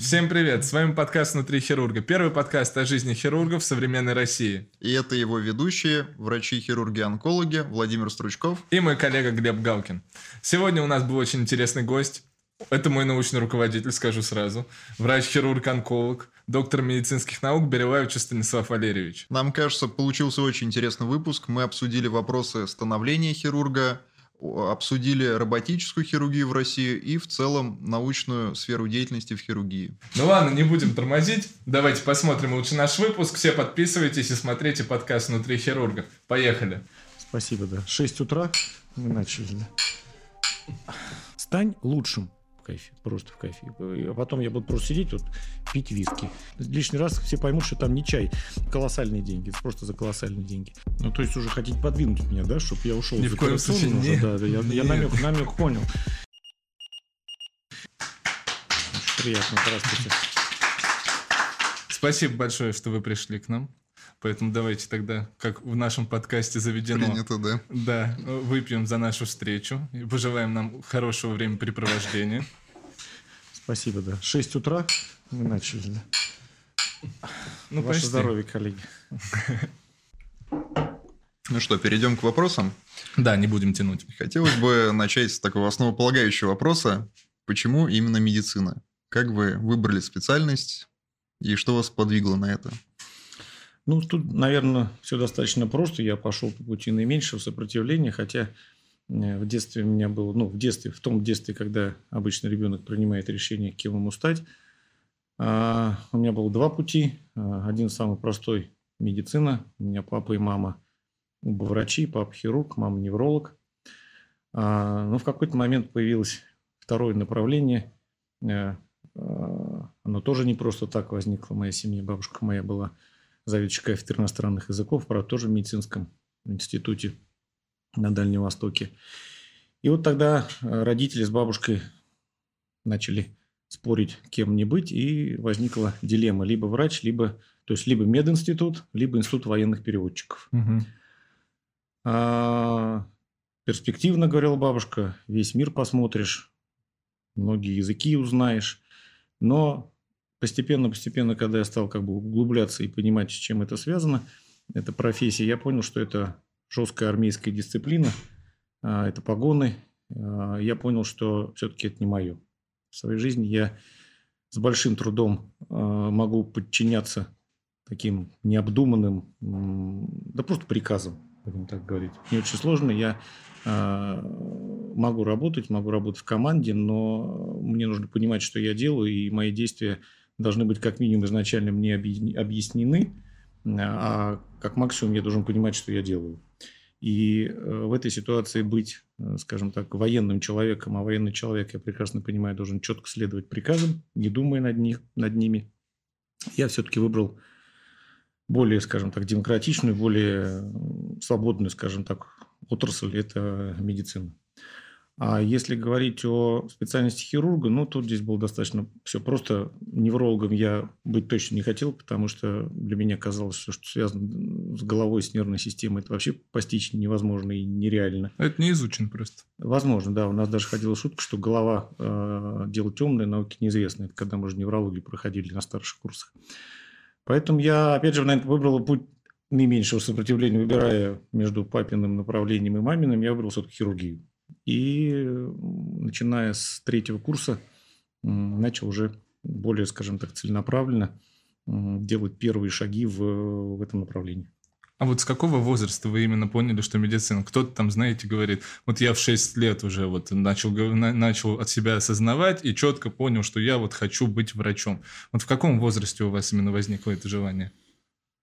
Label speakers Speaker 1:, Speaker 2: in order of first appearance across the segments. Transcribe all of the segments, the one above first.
Speaker 1: Всем привет! С вами подкаст «Внутри хирурга». Первый подкаст о жизни хирургов в современной России.
Speaker 2: И это его ведущие, врачи-хирурги-онкологи Владимир Стручков.
Speaker 1: И мой коллега Глеб Галкин. Сегодня у нас был очень интересный гость. Это мой научный руководитель, скажу сразу. Врач-хирург-онколог, доктор медицинских наук Берилаевич Станислав Валерьевич.
Speaker 2: Нам кажется, получился очень интересный выпуск. Мы обсудили вопросы становления хирурга, обсудили роботическую хирургию в России и в целом научную сферу деятельности в хирургии.
Speaker 1: Ну ладно, не будем тормозить. Давайте посмотрим лучше наш выпуск. Все подписывайтесь и смотрите подкаст «Внутри хирурга». Поехали.
Speaker 3: Спасибо, да. 6 утра мы начали. Стань лучшим кайфе, просто в кайфе. А потом я буду просто сидеть вот, пить виски. Лишний раз все поймут, что там не чай, колоссальные деньги, просто за колоссальные деньги. Ну, то есть уже хотите подвинуть меня, да, чтобы я ушел
Speaker 1: Ни в коем случае,
Speaker 3: уже,
Speaker 1: нет,
Speaker 3: да, да, я, я намек, намек понял. Очень приятно, здравствуйте.
Speaker 1: Спасибо большое, что вы пришли к нам. Поэтому давайте тогда, как в нашем подкасте заведено...
Speaker 2: Принято, да.
Speaker 1: Да, выпьем за нашу встречу и пожелаем нам хорошего времяпрепровождения.
Speaker 3: Спасибо, да. 6 утра мы начали, да.
Speaker 1: Ну,
Speaker 3: Ваше
Speaker 1: почти.
Speaker 3: здоровье, коллеги.
Speaker 2: Ну что, перейдем к вопросам.
Speaker 1: Да, не будем тянуть.
Speaker 2: Хотелось бы начать с такого основополагающего вопроса. Почему именно медицина? Как вы выбрали специальность и что вас подвигло на это?
Speaker 3: Ну, тут, наверное, все достаточно просто. Я пошел по пути наименьшего сопротивления, хотя э, в детстве у меня было, ну, в детстве, в том детстве, когда обычно ребенок принимает решение, кем ему стать, а, у меня было два пути. А, Один самый простой – медицина. У меня папа и мама оба врачи, папа хирург, мама невролог. А, Но в какой-то момент появилось второе направление. Э, Оно тоже не просто так возникло в моей семье. Бабушка моя была заведующий кафедрой иностранных языков, правда, тоже в медицинском институте на Дальнем Востоке. И вот тогда э, родители с бабушкой начали спорить, кем мне быть, и возникла дилемма. Либо врач, либо, то есть, либо мединститут, либо институт военных переводчиков.
Speaker 1: Мгм.
Speaker 3: А, перспективно, говорила бабушка, весь мир посмотришь, многие языки узнаешь. Но постепенно-постепенно, когда я стал как бы углубляться и понимать, с чем это связано, эта профессия, я понял, что это жесткая армейская дисциплина, а, это погоны. А, Я понял, что все-таки это не мое. В своей жизни я с большим трудом а, могу подчиняться таким необдуманным, да просто приказам, будем так говорить. Не очень сложно. Я могу работать, могу работать в команде, но мне нужно понимать, что я делаю, и мои действия должны быть как минимум изначально мне объяснены, а как максимум я должен понимать, что я делаю. И э, в этой ситуации быть, э, скажем так, военным человеком, а военный человек, я прекрасно понимаю, должен четко следовать приказам, не думая над, них, над ними. Я все-таки выбрал более, скажем так, демократичную, более м, свободную, скажем так, отрасль – это медицина. А если говорить о специальности хирурга, ну, тут здесь было достаточно все просто. Неврологом я быть точно не хотел, потому что для меня казалось, что, что связано с головой, с нервной системой, это вообще постичь невозможно и нереально.
Speaker 1: Это не изучен просто.
Speaker 3: Возможно, да. У нас даже ходила шутка, что голова э, дело темное, науки неизвестно. Это когда мы же неврологию проходили на старших курсах. Поэтому я, опять же, наверное, выбрал путь наименьшего сопротивления, выбирая между папиным направлением и маминым, я выбрал все-таки хирургию. И начиная с третьего курса начал уже более, скажем так, целенаправленно делать первые шаги в, в этом направлении.
Speaker 1: А вот с какого возраста вы именно поняли, что медицина? Кто-то там, знаете, говорит, вот я в 6 лет уже вот начал, на- начал от себя осознавать и четко понял, что я вот хочу быть врачом. Вот в каком возрасте у вас именно возникло это желание?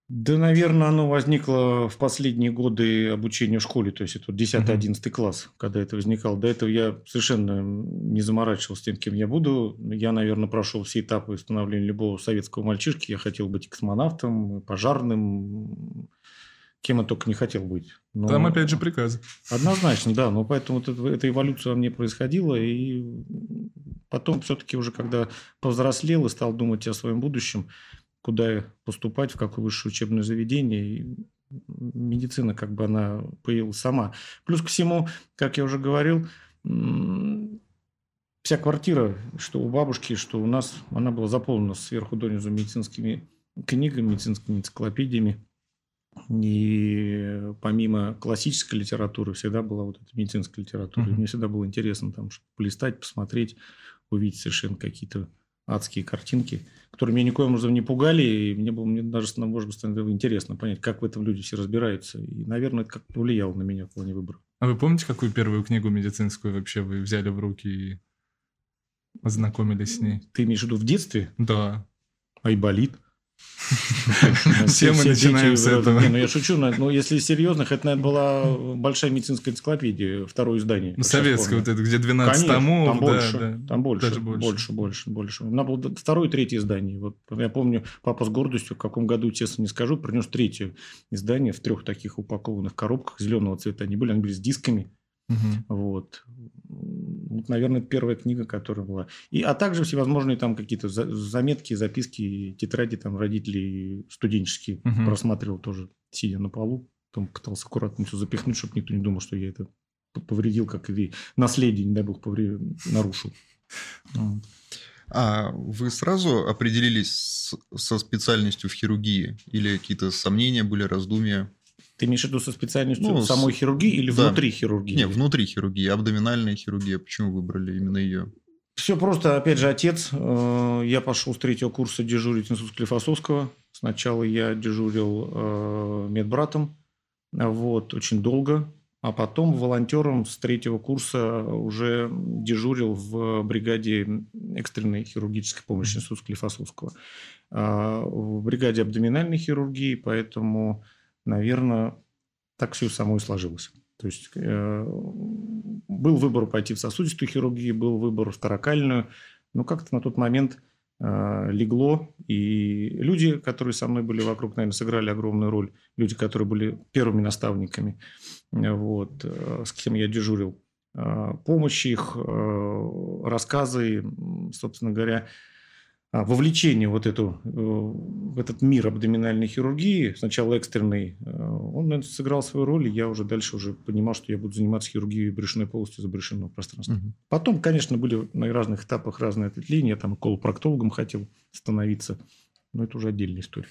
Speaker 3: Да, наверное, оно возникло в последние годы обучения в школе, то есть это вот 10-11 класс, когда это возникало. До этого я совершенно не заморачивался тем, кем я буду. Я, наверное, прошел все этапы становления любого советского мальчишки. Я хотел быть космонавтом, пожарным, кем я только не хотел быть. Но-
Speaker 1: Там опять же приказы.
Speaker 3: Однозначно, да. Но поэтому вот это- эта эволюция во мне происходила. И потом все-таки уже, когда повзрослел и стал думать о своем будущем, куда поступать, в какое высшее учебное заведение, и медицина как бы она появилась сама. Плюс ко всему, как я уже говорил, вся квартира, что у бабушки, что у нас, она была заполнена сверху донизу медицинскими книгами, медицинскими энциклопедиями. И помимо классической литературы всегда была вот эта медицинская литература. И мне всегда было интересно там полистать, посмотреть, увидеть совершенно какие-то адские картинки, которые меня никоим образом не пугали, и мне было мне даже, может быть, интересно понять, как в этом люди все разбираются. И, наверное, это как-то повлияло на меня в плане выбора.
Speaker 1: А вы помните, какую первую книгу медицинскую вообще вы взяли в руки и ознакомились с ней?
Speaker 3: Ты имеешь в виду в детстве?
Speaker 1: Да.
Speaker 3: Айболит.
Speaker 1: Все мы начинаем с этого.
Speaker 3: Не, ну я шучу, но если серьезно, это, наверное, была большая медицинская энциклопедия, второе издание.
Speaker 1: Ну, советская вот это, где 12
Speaker 3: Конечно,
Speaker 1: томов.
Speaker 3: Там больше, там больше.
Speaker 1: больше,
Speaker 3: больше, больше. У меня было второе и третье издание. Вот я помню, папа с гордостью, в каком году, честно не скажу, принес третье издание в трех таких упакованных коробках зеленого цвета. Они были, они были с дисками.
Speaker 1: Угу.
Speaker 3: Вот. вот, наверное, первая книга, которая была. И, а также всевозможные там какие-то за, заметки, записки, тетради там родителей студенческие
Speaker 1: Мгм.
Speaker 3: просматривал тоже, сидя на полу. Там пытался аккуратно все запихнуть, чтобы никто не думал, что я это повредил, как и наследие, не дай бог, повре- нарушил.
Speaker 2: А вы сразу определились с- со специальностью в хирургии? Или какие-то сомнения были, раздумья?
Speaker 3: Ты имеешь в виду со специальностью
Speaker 2: Ну,
Speaker 3: самой хирургии или
Speaker 2: да.
Speaker 3: внутри хирургии?
Speaker 2: Не, внутри хирургии, абдоминальная хирургия. Почему выбрали именно ее?
Speaker 3: Все просто, опять же, отец. э, Я пошел с третьего курса дежурить институт Склифосовского. Сначала я дежурил э, медбратом, вот, очень долго. А потом волонтером с третьего курса уже дежурил в бригаде экстренной хирургической помощи института Склифосовского. А, В бригаде абдоминальной хирургии, поэтому, наверное, так все само и сложилось. То есть э, был выбор пойти в сосудистую хирургию, был выбор в таракальную, но как-то на тот момент э, легло, и люди, которые со мной были вокруг, наверное, сыграли огромную роль. Люди, которые были первыми наставниками, э, вот, э, с кем я дежурил. Э, помощь их, э, рассказы, собственно говоря, вовлечение вот эту, э, в этот мир абдоминальной хирургии, сначала экстренный, э, он наверное, сыграл свою роль, и я уже дальше уже понимал, что я буду заниматься хирургией брюшной полостью забрюшинного пространства.
Speaker 2: Мгм.
Speaker 3: Потом, конечно, были на разных этапах разные ответвления. Я там колопроктологом хотел становиться, но это уже отдельная история.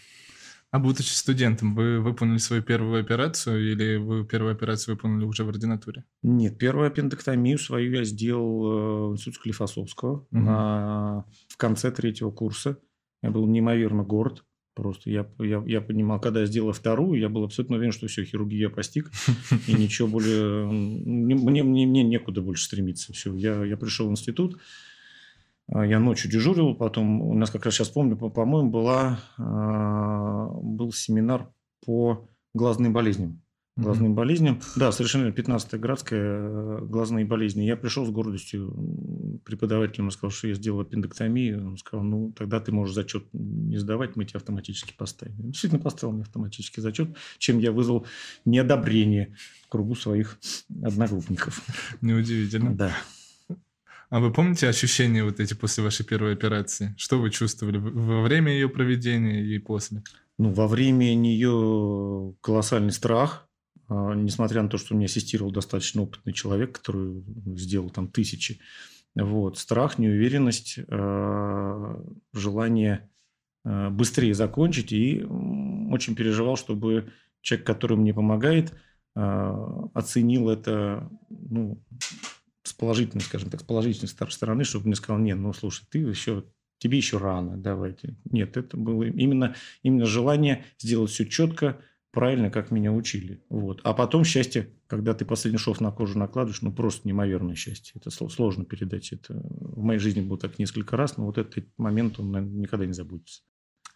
Speaker 1: А будучи студентом, вы выполнили свою первую операцию или вы первую операцию выполнили уже в ординатуре?
Speaker 3: Нет, первую аппендэктомию свою я сделал э, в институте Склифосовского
Speaker 1: Мгм.
Speaker 3: на- в конце третьего курса. Я был неимоверно горд. Просто я, я, я понимал, когда я сделал вторую, я был абсолютно уверен, что все, хирургию я постиг, и ничего более... Мне, мне, мне некуда больше стремиться. Все, я, я пришел в институт, я ночью дежурил, потом у нас, как раз сейчас помню, по- по-моему, была, а, был семинар по глазным болезням. Глазным болезням. Да, совершенно верно, 15-я градская э, глазные болезни. Я пришел с гордостью преподавателем, сказал, что я сделал аппендэктомию. Он сказал, ну, тогда ты можешь зачет не сдавать, мы тебя автоматически поставим. Он Действительно поставил мне автоматический зачет, чем я вызвал неодобрение в кругу своих одногруппников.
Speaker 1: Неудивительно.
Speaker 3: Да.
Speaker 1: А вы помните ощущения вот эти после вашей первой операции? Что вы чувствовали во время ее проведения и после?
Speaker 3: Ну, во время нее колоссальный страх, а, несмотря на то, что мне ассистировал достаточно опытный человек, который сделал там тысячи. Вот. Страх, неуверенность, а, желание а, быстрее закончить. И очень переживал, чтобы человек, который мне помогает, оценил это ну, с положительной, скажем так, с положительной стор- стороны, чтобы мне сказал, нет, ну, слушай, ты еще тебе еще рано, давайте. Нет, это было именно, именно желание сделать все четко, правильно, как меня учили. Вот. А потом счастье, когда ты последний шов на кожу накладываешь, ну просто неимоверное счастье. Это сло- сложно передать. Это в моей жизни было так несколько раз, но вот этот момент, он наверное, никогда не забудется.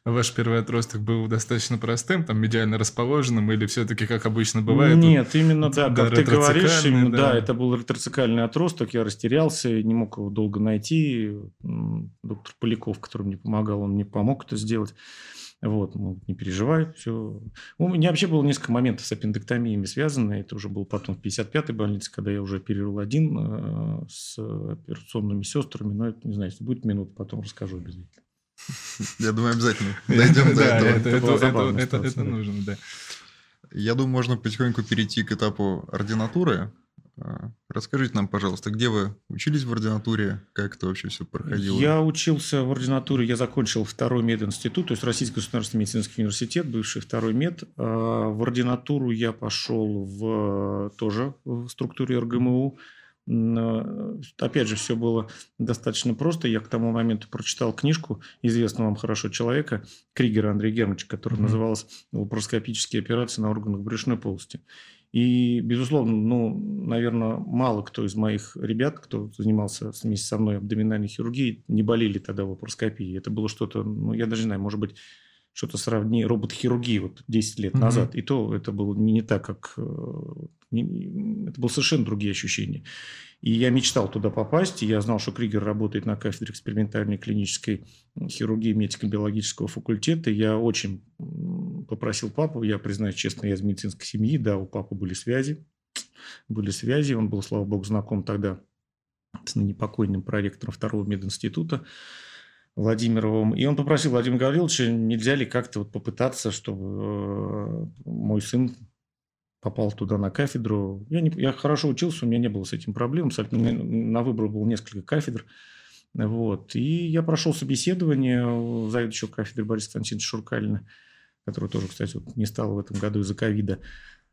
Speaker 1: Ваш первый отросток был достаточно простым, там медиально расположенным, или все-таки, как обычно бывает?
Speaker 3: Нет, именно да,
Speaker 1: да,
Speaker 3: как ты говоришь, именно, да.
Speaker 1: да.
Speaker 3: это был ретроцикальный отросток, я растерялся, не мог его долго найти. Доктор Поляков, который мне помогал, он мне помог это сделать. Вот, ну, не переживай, все. У меня вообще было несколько моментов с аппендэктомиями связаны. Это уже был потом в 55-й больнице, когда я уже оперировал один э, с операционными сестрами. Но это, не знаю, если будет минут, потом расскажу обязательно.
Speaker 2: Я думаю, обязательно дойдем до этого.
Speaker 1: это, нужно, да.
Speaker 2: Я думаю, можно потихоньку перейти к этапу ординатуры. А, Расскажите нам, пожалуйста, где вы учились в ординатуре, как это вообще все проходило?
Speaker 3: Я учился в ординатуре, я закончил второй мединститут, то есть Российский государственный медицинский университет, бывший второй мед. А в ординатуру я пошел в, тоже в структуре РГМУ. Опять же, все было достаточно просто. Я к тому моменту прочитал книжку известного вам хорошо человека, Кригера Андрея Германовича, которая mm-hmm. называлась «Лапароскопические операции на органах брюшной полости». И, безусловно, ну, наверное, мало кто из моих ребят, кто занимался вместе со мной абдоминальной хирургией, не болели тогда лапароскопией. Это было что-то, ну, я даже не знаю, может быть, что-то сравни робот-хирургии вот 10 лет угу. назад. И то это было не, не так, как... Э, не, это было совершенно другие ощущения. И я мечтал туда попасть. И я знал, что Кригер работает на кафедре экспериментальной клинической хирургии медико-биологического факультета. Я очень попросил папу, я признаюсь честно, я из медицинской семьи, да, у папы были связи. Были связи, он был, слава богу, знаком тогда с ныне покойным проректором второго мединститута. Владимировым. И он попросил Владимира Гавриловича, нельзя ли как-то вот попытаться, чтобы э, мой сын попал туда на кафедру. Я, не, я хорошо учился, у меня не было с этим проблем. На выбор было несколько кафедр. Вот. И я прошел собеседование заведующего кафедры Бориса Константиновича Шуркалина, который тоже, кстати, вот не стал в этом году из-за ковида.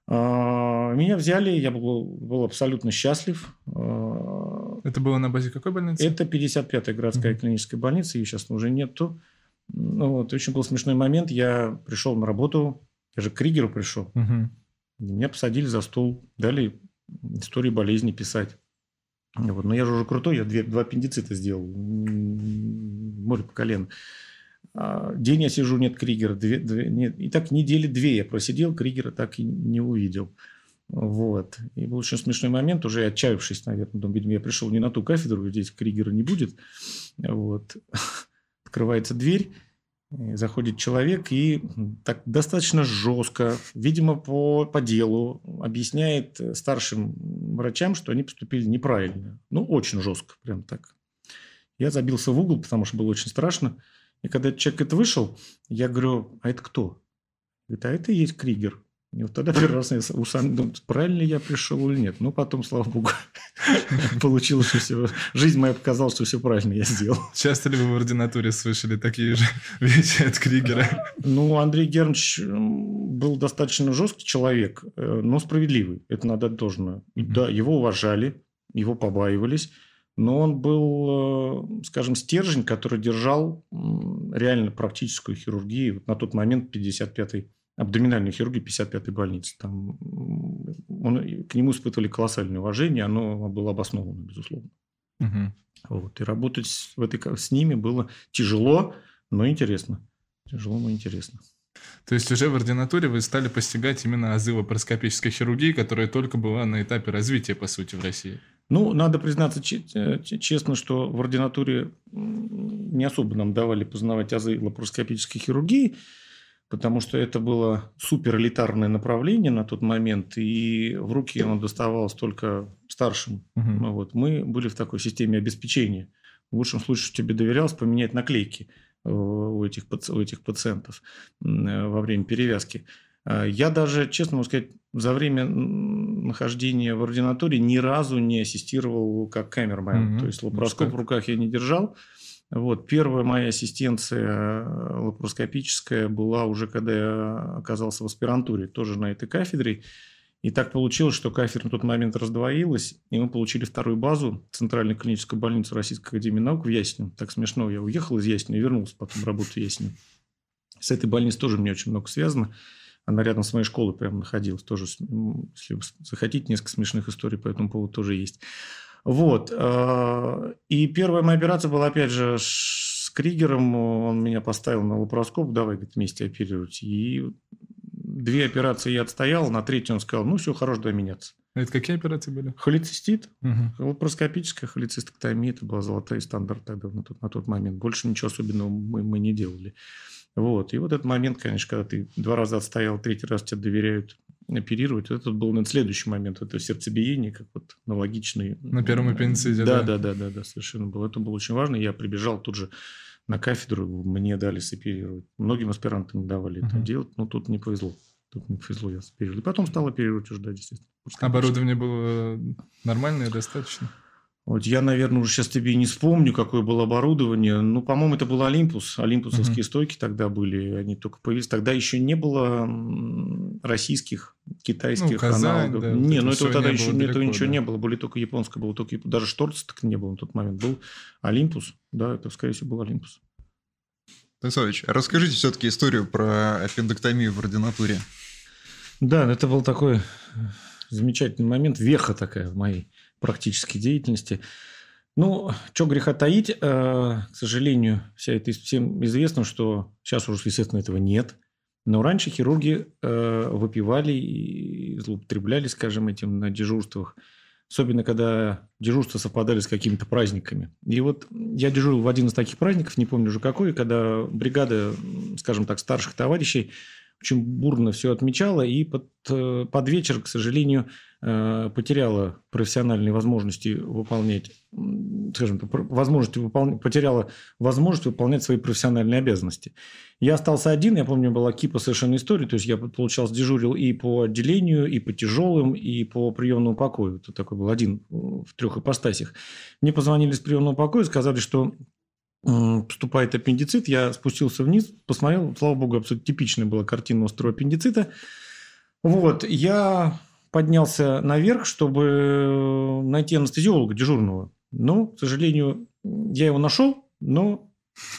Speaker 3: А, меня взяли, я был, был абсолютно счастлив. А,
Speaker 1: Это было на базе какой больницы?
Speaker 3: Это 55-я городская угу. клиническая больница, ее сейчас уже нету. Ну, вот, очень был смешной момент. Я пришел на работу, я же к Кригеру пришел. Угу. Меня посадили за стол, дали истории болезни писать. Вот. Но я же уже крутой, я две, два аппендицита сделал. Море по колено. А, день я сижу, нет Кригера. Две, две, нет. И так недели две я просидел, Кригера так и не увидел. Вот. И был очень смешной момент, уже отчаявшись, наверное, думаю, видимо, я пришел не на ту кафедру, здесь Кригера не будет. Вот. Открывается дверь, заходит человек и так достаточно жестко, видимо, по, по делу, объясняет старшим врачам, что они поступили неправильно. Ну, очень жестко, прям так. Я забился в угол, потому что было очень страшно. И когда человек это вышел, я говорю, а это кто? Говорит, а это и есть Кригер. И вот тогда первый раз я сам думаю, правильно я пришел или нет. Ну, потом, слава богу, получилось, что все... Жизнь моя показала, что все правильно я сделал.
Speaker 1: Часто ли вы в ординатуре слышали такие же вещи от Кригера?
Speaker 3: Ну, Андрей Германович был достаточно жесткий человек, э, но справедливый. Это надо должно. Да, его уважали, его побаивались но он был, э, скажем, стержень, который держал реально практическую хирургию. На тот момент 55-й, абдоминальную хирургию 55-й больницы. Там он, к нему испытывали колоссальное уважение, оно было обосновано, безусловно. Угу. Вот. И работать в этой, с ними было тяжело, но интересно. Тяжело, но интересно.
Speaker 1: То есть уже в ординатуре вы стали постигать именно азы лапароскопической хирургии, которая только была на этапе развития, по сути, в России.
Speaker 3: Ну, надо признаться э, честно, что в ординатуре не особо нам давали познавать азы лапароскопической хирургии, потому что это было суперэлитарное направление на тот момент, и в руки оно доставалось только старшим. Угу. Вот. Мы были в такой системе обеспечения. В лучшем случае тебе доверялось поменять наклейки э, у этих, у этих пациентов э, во время перевязки. А я даже, честно могу сказать, за время нахождения в ординатуре ни разу не ассистировал как камермен. Mm-hmm. То есть лапароскоп в руках я не держал. Вот. Первая моя ассистенция э, лапароскопическая была уже, когда я оказался в аспирантуре, тоже на этой кафедре. И так получилось, что кафедра на тот момент раздвоилась, и мы получили вторую базу, Центральной клинической больницы Российской Академии Наук в Ясне. Так смешно, я уехал из Ясня и вернулся потом работать в Ясне. С этой больницей тоже мне очень много связано. Она рядом с моей школой прямо находилась. Тоже, если захотите, несколько смешных историй по этому поводу тоже есть. Вот. Э, и первая моя операция была, опять же, с Кригером. Он меня поставил на лапароскоп. Давай, говорит, вместе оперировать. И две операции я отстоял. На третью он сказал, ну, все, хорошо, давай меняться.
Speaker 1: Это какие операции были?
Speaker 3: Холецистит, угу. лапароскопическая холецистектомия. Это была золотая стандарт тогда на тот, на тот момент. Больше ничего особенного мы, мы не делали. Вот. И вот этот момент, конечно, когда ты два раза отстоял, третий раз тебе доверяют оперировать, вот это был наверное, следующий момент, это сердцебиение, как вот аналогичный.
Speaker 1: На первом аппендициде,
Speaker 3: да? Да, да, да, да, совершенно было. Это было очень важно. Я прибежал тут же на кафедру, мне дали соперировать. Многим аспирантам давали uh-huh. это делать, но тут не повезло. Тут мне повезло, я оперировал. И потом стал оперировать уже, да, естественно.
Speaker 1: Оборудование было нормальное, достаточно?
Speaker 3: Вот я, наверное, уже сейчас тебе не вспомню, какое было оборудование. Ну, по-моему, это был Олимпус. Олимпусовские uh-huh. стойки тогда были. Они только появились. Тогда еще не было российских, китайских ну, Казань, аналогов. Да, не, ну это тогда еще далеко, этого ничего да. не было. Были только японское, было только даже Шторц так не было на тот момент. Был Олимпус. Да, это, скорее всего, был Олимпус.
Speaker 2: Танцович, расскажите все-таки историю про аппендэктомию в ординатуре.
Speaker 3: Да, это был такой замечательный момент, веха такая в моей практической деятельности. Ну, что греха таить, э, к сожалению, вся это всем известно, что сейчас уже, естественно, этого нет. Но раньше хирурги э, выпивали и злоупотребляли, скажем, этим на дежурствах. Особенно, когда дежурства совпадали с какими-то праздниками. И вот я дежурил в один из таких праздников, не помню уже какой, когда бригада, скажем так, старших товарищей очень бурно все отмечала, и под, э, под вечер, к сожалению, Э, потеряла профессиональные возможности выполнять, скажем, возможности выполнять, потеряла возможность выполнять свои профессиональные обязанности. Я остался один, я помню, была кипа совершенно истории, то есть я, получался, дежурил и по отделению, и по тяжелым, и по приемному покою. Это такой был один в трех ипостасях. Мне позвонили с приемного покоя, сказали, что поступает аппендицит. Я спустился вниз, посмотрел, слава богу, абсолютно типичная была картина острого аппендицита. Вот, я поднялся наверх, чтобы найти анестезиолога дежурного. Но, к сожалению, я его нашел, но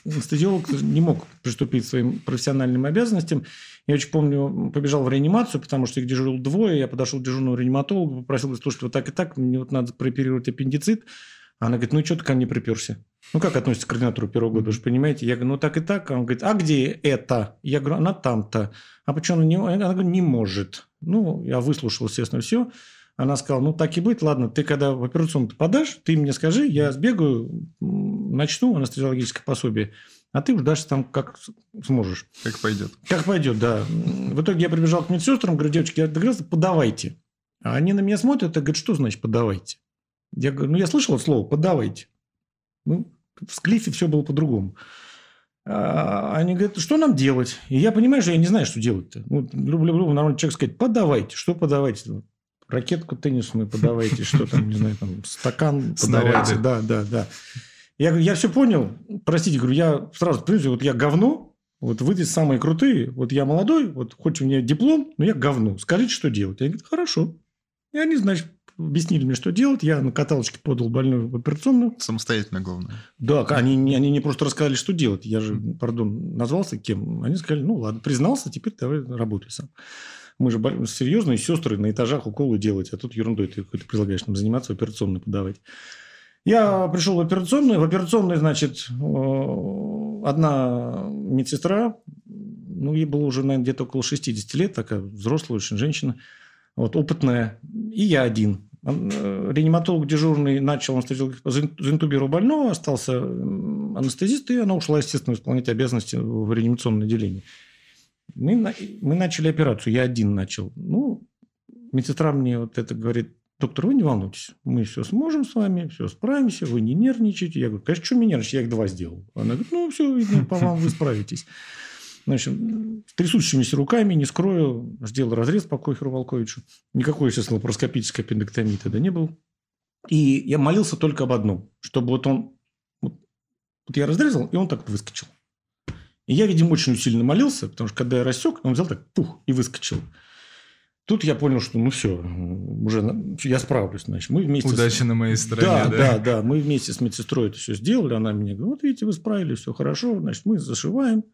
Speaker 3: анестезиолог не мог приступить к своим профессиональным обязанностям. Я очень помню, побежал в реанимацию, потому что их дежурил двое. Я подошел к дежурному реаниматологу, попросил, слушайте, вот так и так, мне вот надо прооперировать аппендицит. Она говорит, ну, что ты ко мне приперся? Ну, как относится к координатору первого года, вы же понимаете? Я говорю, ну, так и так. Он говорит, а где это? Я говорю, она там-то. А почему она не... Она говорит, не может. Ну, я выслушал, естественно, все. Она сказала, ну, так и быть, ладно, ты когда в операционную подашь, ты мне скажи, я сбегаю, начну анестезиологическое пособие, а ты уж дашь там как сможешь.
Speaker 2: Как пойдет.
Speaker 3: Как пойдет, да. В итоге я прибежал к медсестрам, говорю, девочки, я договорился, подавайте. А они на меня смотрят и говорят, что значит подавайте? Я говорю, ну, я слышал это слово, подавайте. Ну, в Склифе все было по-другому. А они говорят, что нам делать? И я понимаю, что я не знаю, что делать-то. Ну, люблю, люблю нормальный человек сказать, подавайте. Что подавайте? Ракетку теннисную подавайте, что там, не знаю, там, стакан подавайте. Да, да, да. Я говорю, я все понял. Простите, говорю, я сразу, понимаете, вот я говно, вот вы здесь самые крутые, вот я молодой, вот хоть у меня диплом, но я говно. Скажите, что делать? Я говорю, хорошо. И они, значит, объяснили мне, что делать. Я на каталочке подал больную в операционную.
Speaker 2: Самостоятельно, главное.
Speaker 3: Да, они, они не просто рассказали, что делать. Я же, пардон, назвался кем. Они сказали, ну ладно, признался, теперь давай работай сам. Мы же серьезные сестры на этажах уколы делать, а тут ерундой ты какой-то предлагаешь нам заниматься, в операционную подавать. Я пришел в операционную. В операционной, значит, одна медсестра, ну, ей было уже, наверное, где-то около 60 лет, такая взрослая очень женщина, вот, опытная, и я один. Э, реаниматолог дежурный начал заинтубировал больного, остался анестезист, и она ушла, естественно, исполнять обязанности в реанимационное отделение. Мы, мы начали операцию, я один начал. Ну, медсестра мне вот это говорит, доктор, вы не волнуйтесь, мы все сможем с вами, все справимся, вы не нервничайте. Я говорю, конечно, что мне нервничать, я их два сделал. Она говорит, ну, все, видно, по вам вы справитесь. Значит, трясущимися руками, не скрою, сделал разрез по Кохеру Волковичу. Никакой, естественно, лапароскопической аппендэктомии тогда не был. И я молился только об одном, чтобы вот он... Вот, вот я разрезал, и он так выскочил. И я, видимо, очень сильно молился, потому что когда я рассек, он взял так, пух, и выскочил. Тут я понял, что ну все, уже я справлюсь. Значит, мы вместе
Speaker 1: Удачи
Speaker 3: с...
Speaker 1: на моей стороне.
Speaker 3: Да, да, да, да. Мы вместе с медсестрой это все сделали. Она мне говорит, вот видите, вы справились, все хорошо. Значит, мы зашиваем.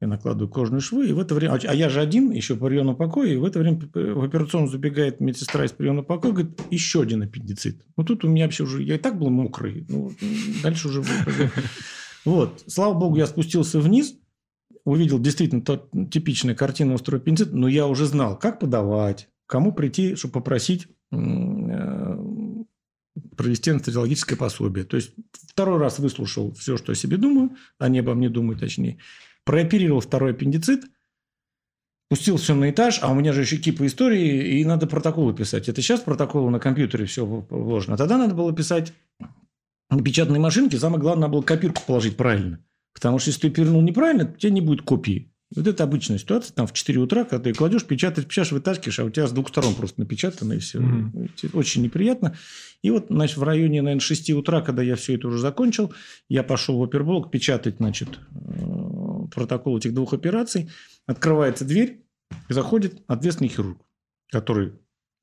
Speaker 3: Я накладываю кожные швы, и в это время... А я же один, еще по приемному покою, и в это время в операционную забегает медсестра из приемного покоя, говорит, еще один аппендицит. Ну, тут у меня вообще уже... Я и так был мокрый. Ну, дальше уже... Вот. Слава богу, я спустился вниз, увидел действительно тот, типичная картина острого аппендицита, но я уже знал, как подавать, кому прийти, чтобы попросить э, провести анестезиологическое пособие. То есть, второй раз выслушал все, что о себе думаю, они обо мне думают, точнее прооперировал второй аппендицит, пустил все на этаж, а у меня же еще кипа истории, и надо протоколы писать. Это сейчас протоколы на компьютере все вложено. А тогда надо было писать на печатной машинке. Самое главное, надо было копирку положить правильно. Потому что если ты перенул неправильно, у тебя не будет копии. Вот это обычная ситуация, там в 4 утра, когда ты кладешь, печатаешь, печатаешь, вытаскиваешь, а у тебя с двух сторон просто напечатано, и все. Mm-hmm. Очень неприятно. И вот, значит, в районе, наверное, 6 утра, когда я все это уже закончил, я пошел в оперблок печатать, значит, э, протокол этих двух операций. Открывается дверь, и заходит ответственный хирург, который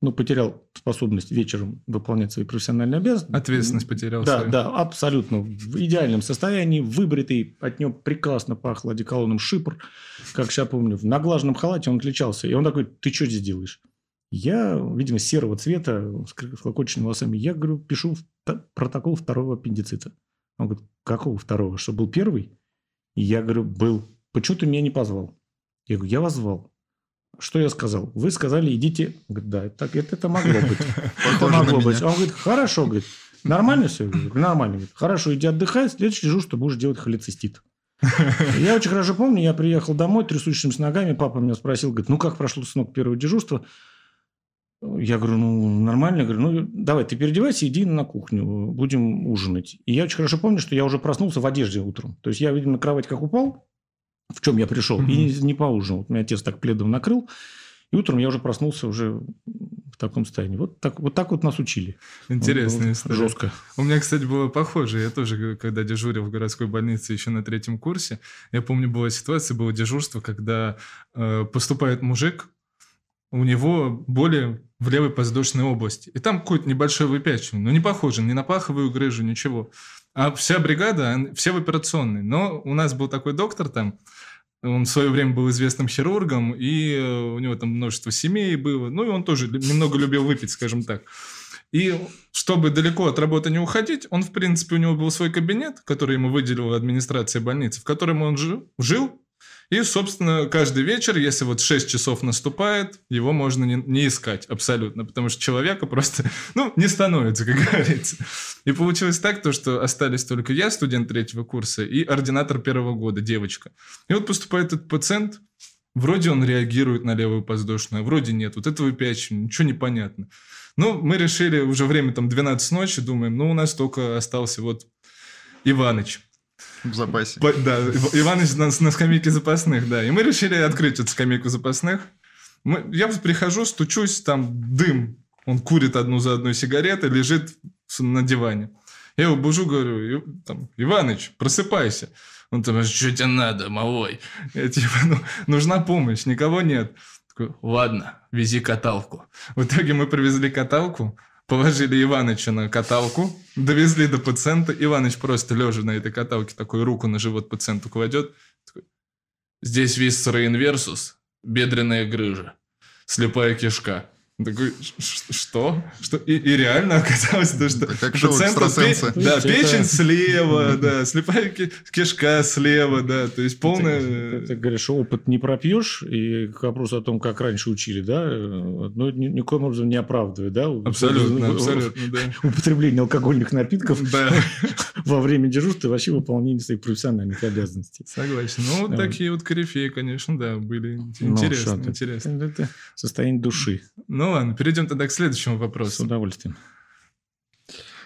Speaker 3: ну, потерял способность вечером выполнять свои профессиональные обязанности.
Speaker 1: Ответственность потерял.
Speaker 3: Да, свою. да, абсолютно. В идеальном состоянии, выбритый, от него прекрасно пахло одеколоном шипр. Как сейчас помню, в наглаженном халате он отличался. И он такой, ты что здесь делаешь? Я, видимо, серого цвета, с клокоченными волосами. Я, говорю, пишу протокол второго аппендицита. Он говорит, какого второго? Что, был первый? И я говорю, был. Почему ты меня не позвал? Я говорю, я вас звал. Что я сказал? Вы сказали, идите. Говорит, да, так, это, это могло быть. Это могло быть. А он говорит, хорошо, говорит, нормально все? Нормально. Говорит, хорошо, иди отдыхай, следующий жду, что будешь делать холецистит. Я очень хорошо помню, я приехал домой трясущимися ногами, папа меня спросил, говорит, ну как прошло, сынок, первое дежурство? Я говорю, ну, нормально. Я говорю, ну, давай, ты переодевайся, иди на кухню, будем ужинать. И я очень хорошо помню, что я уже проснулся в одежде утром. То есть, я, видимо, на кровать как упал, в чем я пришел, mm-hmm. и не поужинал. Вот меня отец так пледом накрыл, и утром я уже проснулся уже в таком состоянии. Вот так вот, так вот нас учили.
Speaker 1: Интересная вот, история.
Speaker 3: Жестко.
Speaker 1: У меня, кстати, было похоже. Я тоже, когда дежурил в городской больнице еще на третьем курсе, я помню, была ситуация, было дежурство, когда э, поступает мужик, у него боли в левой подвздошной области. И там какое-то небольшое выпячивание, но не похоже ни на паховую грыжу, ничего. А вся бригада, все в операционной. Но у нас был такой доктор там, он в свое время был известным хирургом, и э, у него там множество семей было. Ну, и он тоже немного любил выпить, скажем так. И чтобы далеко от работы не уходить, он, в принципе, у него был свой кабинет, который ему выделила администрация больницы, в котором он жил, жил и, собственно, каждый вечер, если вот 6 часов наступает, его можно не, не искать абсолютно, потому что человека просто, ну, не становится, как говорится. И получилось так, то, что остались только я, студент третьего курса, и ординатор первого года, девочка. И вот поступает этот пациент, вроде он реагирует на левую подвздошную, вроде нет. Вот этого выпячивания, ничего не понятно. Ну, мы решили, уже время там 12 ночи, думаем, ну, у нас только остался вот Иваныч.
Speaker 2: В запасе.
Speaker 1: По, да, Иваныч на, на скамейке запасных, да. И мы решили открыть эту скамейку запасных. Мы, я прихожу, стучусь, там дым. Он курит одну за одной сигареты, лежит на диване. Я его бужу, говорю, там, Иваныч, просыпайся. Он там, что тебе надо, малой? Я типа, ну, нужна помощь, никого нет. Такой, ладно, вези каталку. В итоге мы привезли каталку, Положили Иваныча на каталку, довезли до пациента. Иваныч просто лежа на этой каталке такой руку на живот пациенту кладет. Такой, Здесь висцера инверсус, бедренная грыжа, слепая кишка. Такой, что? Что? И, и реально оказалось то, что
Speaker 2: как пациента пе-
Speaker 1: да, печень слева, да, слепая кишка слева, да, то есть полная...
Speaker 3: Ты, ты говоришь, опыт не пропьешь, и к вопросу о том, как раньше учили, да, ну, ни, никаким образом не оправдывает, да?
Speaker 1: Абсолютно, абсолютно, да.
Speaker 3: Употребление алкогольных напитков да. во время дежурства вообще выполнение своих профессиональных обязанностей.
Speaker 1: Согласен. Ну, вот такие вот корифеи, конечно, да, были интересные. Ну, интересно.
Speaker 3: Это состояние души.
Speaker 1: Ну, ладно, перейдем тогда к следующему вопросу.
Speaker 3: С удовольствием.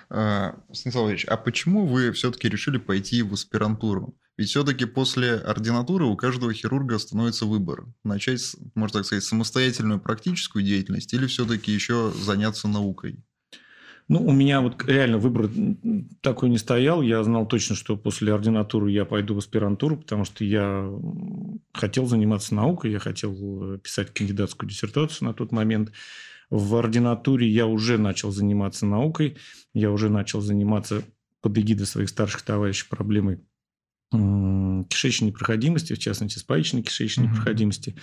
Speaker 2: А, Станислав Ильич, а почему вы все-таки решили пойти в аспирантуру? Ведь все-таки после ординатуры у каждого хирурга становится выбор. Начать, можно так сказать, самостоятельную практическую деятельность или все-таки еще заняться наукой?
Speaker 3: Ну, у меня вот реально выбор такой не стоял. Я знал точно, что после ординатуры я пойду в аспирантуру, потому что я хотел заниматься наукой, я хотел э, писать кандидатскую диссертацию на тот момент. В ординатуре я уже начал заниматься наукой, я уже начал заниматься под эгидой своих старших товарищей проблемой кишечной непроходимости, в частности, спаечной кишечной mm-hmm. непроходимости а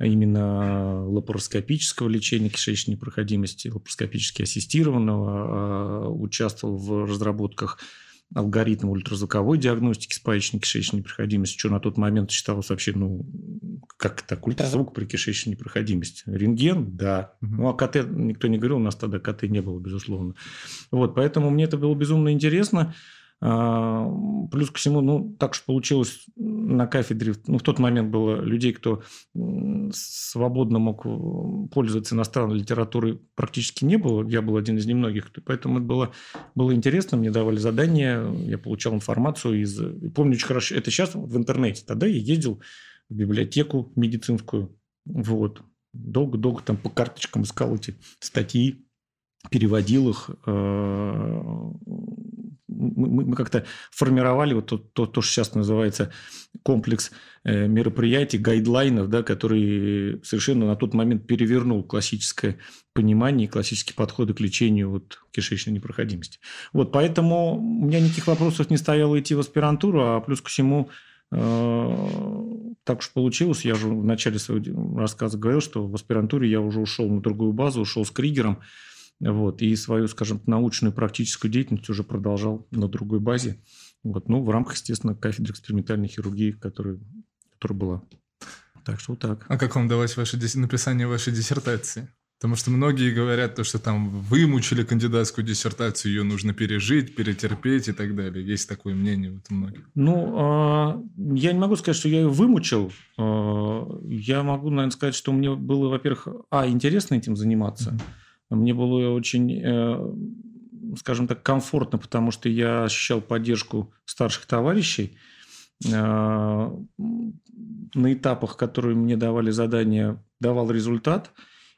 Speaker 3: именно лапароскопического лечения кишечной непроходимости, лапароскопически ассистированного, а, участвовал в разработках алгоритма ультразвуковой диагностики спаечной кишечной непроходимости, что на тот момент считалось вообще, ну, как так, ультразвук при кишечной непроходимости. Рентген, да. Угу. Ну, а КТ никто не говорил, у нас тогда КТ не было, безусловно. Вот, поэтому мне это было безумно интересно. А, плюс ко всему, ну, так что получилось на кафедре, ну, в тот момент было людей, кто свободно мог пользоваться иностранной литературой, практически не было. Я был один из немногих, поэтому это было, было интересно. Мне давали задания, я получал информацию из... Помню очень хорошо, это сейчас в интернете. Тогда я ездил в библиотеку медицинскую. Вот. Долго-долго там по карточкам искал эти статьи, переводил их. Мы, мы как-то формировали вот то, то, то, что сейчас называется комплекс э, мероприятий, гайдлайнов, да, который совершенно на тот момент перевернул классическое понимание и классические подходы к лечению вот, кишечной непроходимости. Вот, поэтому у меня никаких вопросов не стояло идти в аспирантуру, а плюс ко всему э, так уж получилось, я уже в начале своего рассказа говорил, что в аспирантуре я уже ушел на другую базу, ушел с Кригером, вот, и свою, скажем, научную практическую деятельность уже продолжал на другой базе. Вот, ну, в рамках, естественно, кафедры экспериментальной хирургии, которая, которая была. Так что вот так.
Speaker 1: А как вам далось ваше, написание вашей диссертации? Потому что многие говорят, то, что там вымучили кандидатскую диссертацию, ее нужно пережить, перетерпеть и так далее. Есть такое мнение вот у многих.
Speaker 3: Ну, а, я не могу сказать, что я ее вымучил. А, я могу, наверное, сказать, что мне было, во-первых, а, интересно этим заниматься. Mm-hmm мне было очень, э, скажем так, комфортно, потому что я ощущал поддержку старших товарищей. Э, на этапах, которые мне давали задания, давал результат.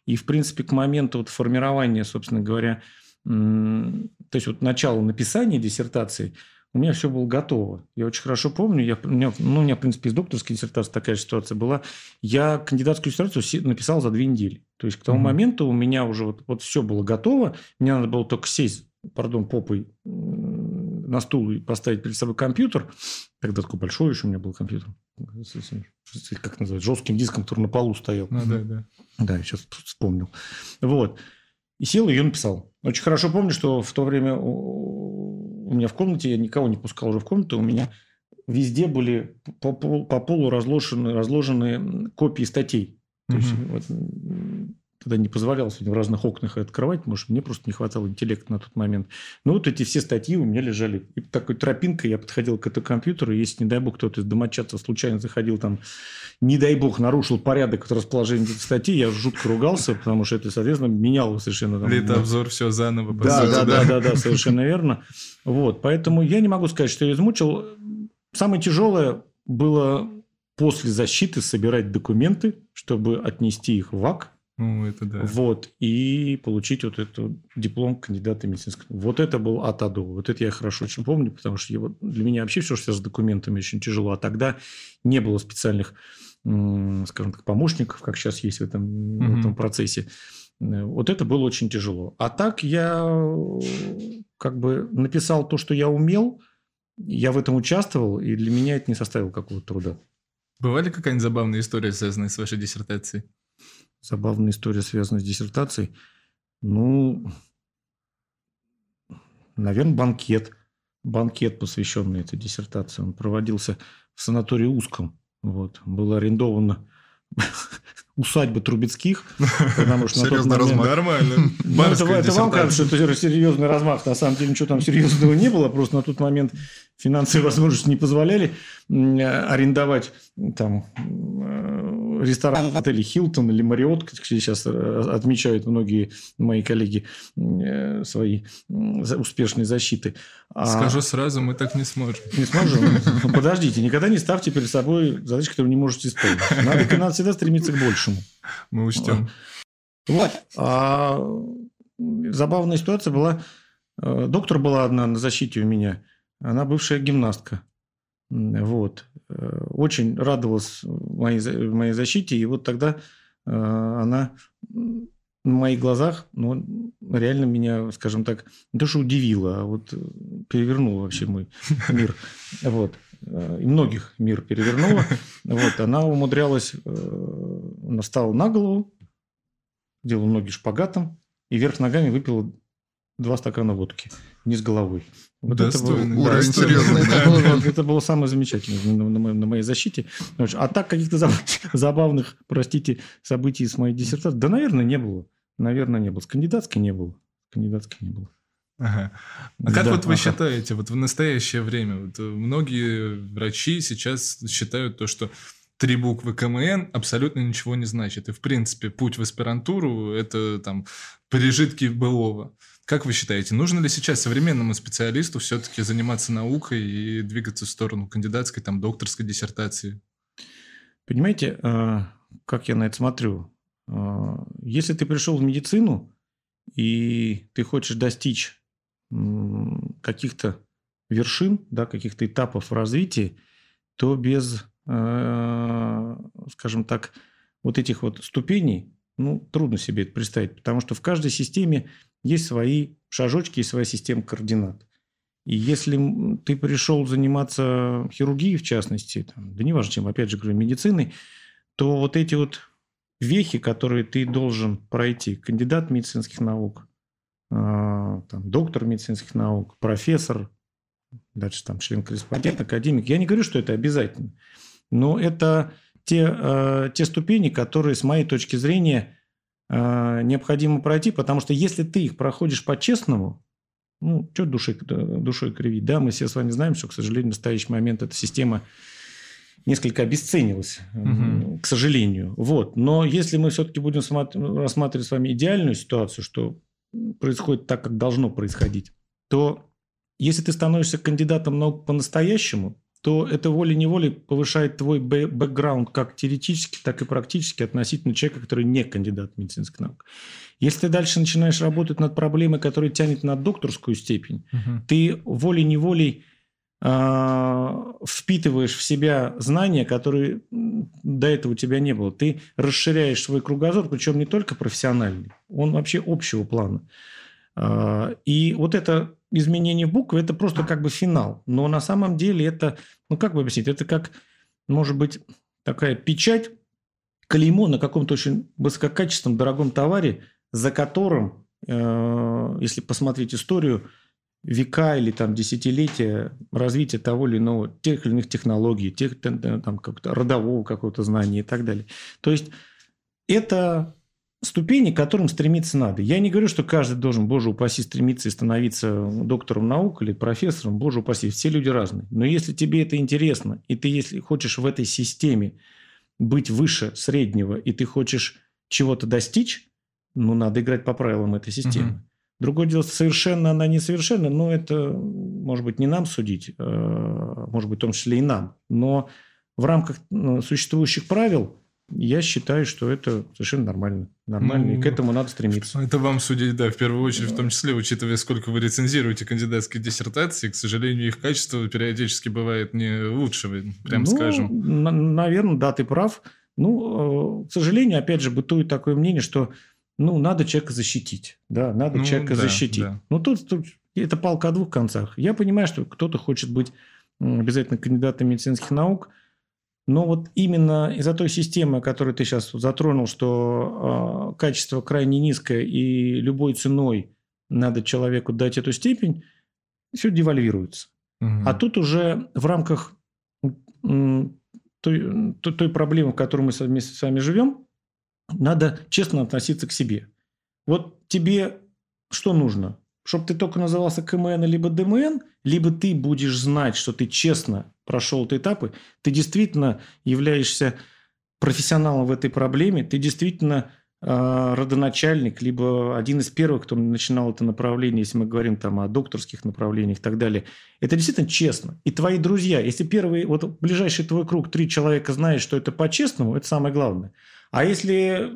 Speaker 3: И, в принципе, к моменту вот формирования, собственно говоря, то есть вот начала написания диссертации – у меня все было готово. Я очень хорошо помню, я, у, меня, ну, у меня, в принципе, из докторской диссертации такая ситуация была. Я кандидатскую диссертацию написал за две недели. То есть к тому mm-hmm. моменту у меня уже вот, вот все было готово. Мне надо было только сесть, пардон, попой на стул и поставить перед собой компьютер. Тогда такой большой еще у меня был компьютер. Как называется? Жестким диском, который на полу стоял.
Speaker 1: Ну, да, да.
Speaker 3: Да, я сейчас вспомнил. Вот. И сел, и ее написал. Очень хорошо помню, что в то время у меня в комнате, я никого не пускал уже в комнату, у меня везде были по, по, по полу разложены, разложены копии статей. То угу. есть, вот, тогда не позволял в разных окнах открывать, потому что мне просто не хватало интеллекта на тот момент. Но вот эти все статьи у меня лежали. И такой тропинкой я подходил к этому компьютеру, если, не дай бог, кто-то из домочадцев случайно заходил там, не дай бог, нарушил порядок расположения этих статей, я жутко ругался, потому что это, соответственно, меняло совершенно... Там,
Speaker 1: Летообзор, все заново.
Speaker 3: Да, да, да, да, да, совершенно верно. Вот, поэтому я не могу сказать, что я измучил. Самое тяжелое было после защиты собирать документы, чтобы отнести их в ВАК,
Speaker 1: ну, это да.
Speaker 3: Вот, и получить вот этот диплом кандидата медицинского. Вот это был от АДО. Вот это я хорошо очень помню, потому что его, для меня вообще все, что с документами, очень тяжело. А тогда не было специальных, скажем так, помощников, как сейчас есть в этом, угу. в этом процессе. Вот это было очень тяжело. А так я как бы написал то, что я умел, я в этом участвовал, и для меня это не составило какого-то труда.
Speaker 1: Бывали какая-нибудь забавная история, связанная с вашей диссертацией?
Speaker 3: Забавная история, связанная с диссертацией. Ну, наверное, банкет. Банкет, посвященный этой диссертации. Он проводился в санатории Узком. Вот. Было арендовано усадьба Трубецких,
Speaker 2: потому что тот момент... размах.
Speaker 1: Нормально.
Speaker 3: Ну, это, это вам кажется, что это серьезный размах. На самом деле ничего там серьезного не было. Просто на тот момент финансовые возможности не позволяли арендовать там ресторан в отеле Хилтон или Мариот, как сейчас э, отмечают многие мои коллеги э, свои успешные защиты.
Speaker 1: А Скажу сразу, мы так не сможем.
Speaker 3: Не сможем? Ну, подождите, никогда не ставьте перед собой задачи, которые не можете исполнить. Надо, надо всегда стремиться к большему.
Speaker 1: Мы учтем.
Speaker 3: Вот. А забавная ситуация была. Э, доктор была одна на защите у меня. Она бывшая гимнастка. Вот. Э, очень радовалась моей, моей защите. И вот тогда э, она на моих глазах ну, реально меня, скажем так, не то что удивила, а вот перевернула вообще мой мир. Вот. Э, и многих мир перевернула. Вот. Она умудрялась, она встала на голову, делала ноги шпагатом, и вверх ногами выпила два стакана водки вниз головой.
Speaker 1: Вот Достойный.
Speaker 2: это был, да, серьезный.
Speaker 3: Это, было, это было самое замечательное на, на, на моей защите. А так каких-то забавных, простите, событий с моей диссертацией, да, наверное, не было. Наверное, не было. С кандидатской не было. Кандидатской не было.
Speaker 1: Ага. А как да, вот вы ага. считаете, вот в настоящее время, вот многие врачи сейчас считают то, что три буквы КМН абсолютно ничего не значит. И, в принципе, путь в аспирантуру – это там пережитки былого. Как вы считаете, нужно ли сейчас современному специалисту все-таки заниматься наукой и двигаться в сторону кандидатской, там, докторской диссертации?
Speaker 3: Понимаете, э, как я на это смотрю? Э, если ты пришел в медицину, и ты хочешь достичь каких-то вершин, да, каких-то этапов в развитии, то без, э, скажем так, вот этих вот ступеней, ну, трудно себе это представить, потому что в каждой системе есть свои шажочки и своя система координат. И если ты пришел заниматься хирургией, в частности, там, да неважно чем, опять же говорю, медициной, то вот эти вот вехи, которые ты должен пройти, кандидат медицинских наук, а, там, доктор медицинских наук, профессор, дальше там член-корреспондент, академик. Я не говорю, что это обязательно, но это те, а, те ступени, которые, с моей точки зрения, а, необходимо пройти, потому что если ты их проходишь по-честному, ну, что душой, душой кривить, да, мы все с вами знаем, что, к сожалению, в настоящий момент эта система несколько обесценилась, угу. к сожалению. Вот. Но если мы все-таки будем рассматривать с вами идеальную ситуацию, что происходит так, как должно происходить, то если ты становишься кандидатом наук по-настоящему, то это волей-неволей повышает твой бэкграунд как теоретически, так и практически относительно человека, который не кандидат медицинских наук. Если ты дальше начинаешь работать над проблемой, которая тянет на докторскую степень, угу. ты волей-неволей а, впитываешь в себя знания, которые до этого у тебя не было. Ты расширяешь свой кругозор, причем не только профессиональный, он вообще общего плана. А, и вот это изменение буквы – это просто как бы финал. Но на самом деле это, ну как бы объяснить, это как, может быть, такая печать, клеймо на каком-то очень высококачественном, дорогом товаре, за которым, э, если посмотреть историю, века или там десятилетия развития того или иного, тех или иных технологий, тех, там, как-то родового какого-то знания и так далее. То есть это ступени, к которым стремиться надо. Я не говорю, что каждый должен, боже упаси, стремиться и становиться доктором наук или профессором, боже упаси, все люди разные. Но если тебе это интересно, и ты если хочешь в этой системе быть выше среднего, и ты хочешь чего-то достичь, ну, надо играть по правилам этой системы. Угу. Другое дело, совершенно она несовершенна, но это, может быть, не нам судить, а, может быть, в том числе и нам. Но в рамках ну, существующих правил я считаю, что это совершенно нормально. Нормально, ну, и к этому надо стремиться.
Speaker 1: Это вам судить, да, в первую очередь, в том числе, учитывая, сколько вы рецензируете кандидатские диссертации, к сожалению, их качество периодически бывает не лучше, прям ну, скажем.
Speaker 3: На- наверное, да, ты прав. Ну, э, к сожалению, опять же, бытует такое мнение, что ну, надо человека защитить. Да, надо ну, человека да, защитить. Да. Ну, тут, тут это палка о двух концах. Я понимаю, что кто-то хочет быть обязательно кандидатом медицинских наук, но вот именно из-за той системы, которую ты сейчас затронул, что э, качество крайне низкое и любой ценой надо человеку дать эту степень, все девальвируется. Угу. А тут уже в рамках той, той, той проблемы, в которой мы вместе с вами живем, надо честно относиться к себе. Вот тебе что нужно? Чтобы ты только назывался КМН либо ДМН, либо ты будешь знать, что ты честно прошел эти этапы, ты действительно являешься профессионалом в этой проблеме, ты действительно э, родоначальник, либо один из первых, кто начинал это направление, если мы говорим там о докторских направлениях и так далее. Это действительно честно. И твои друзья, если первый, вот ближайший твой круг, три человека знают, что это по-честному, это самое главное. А если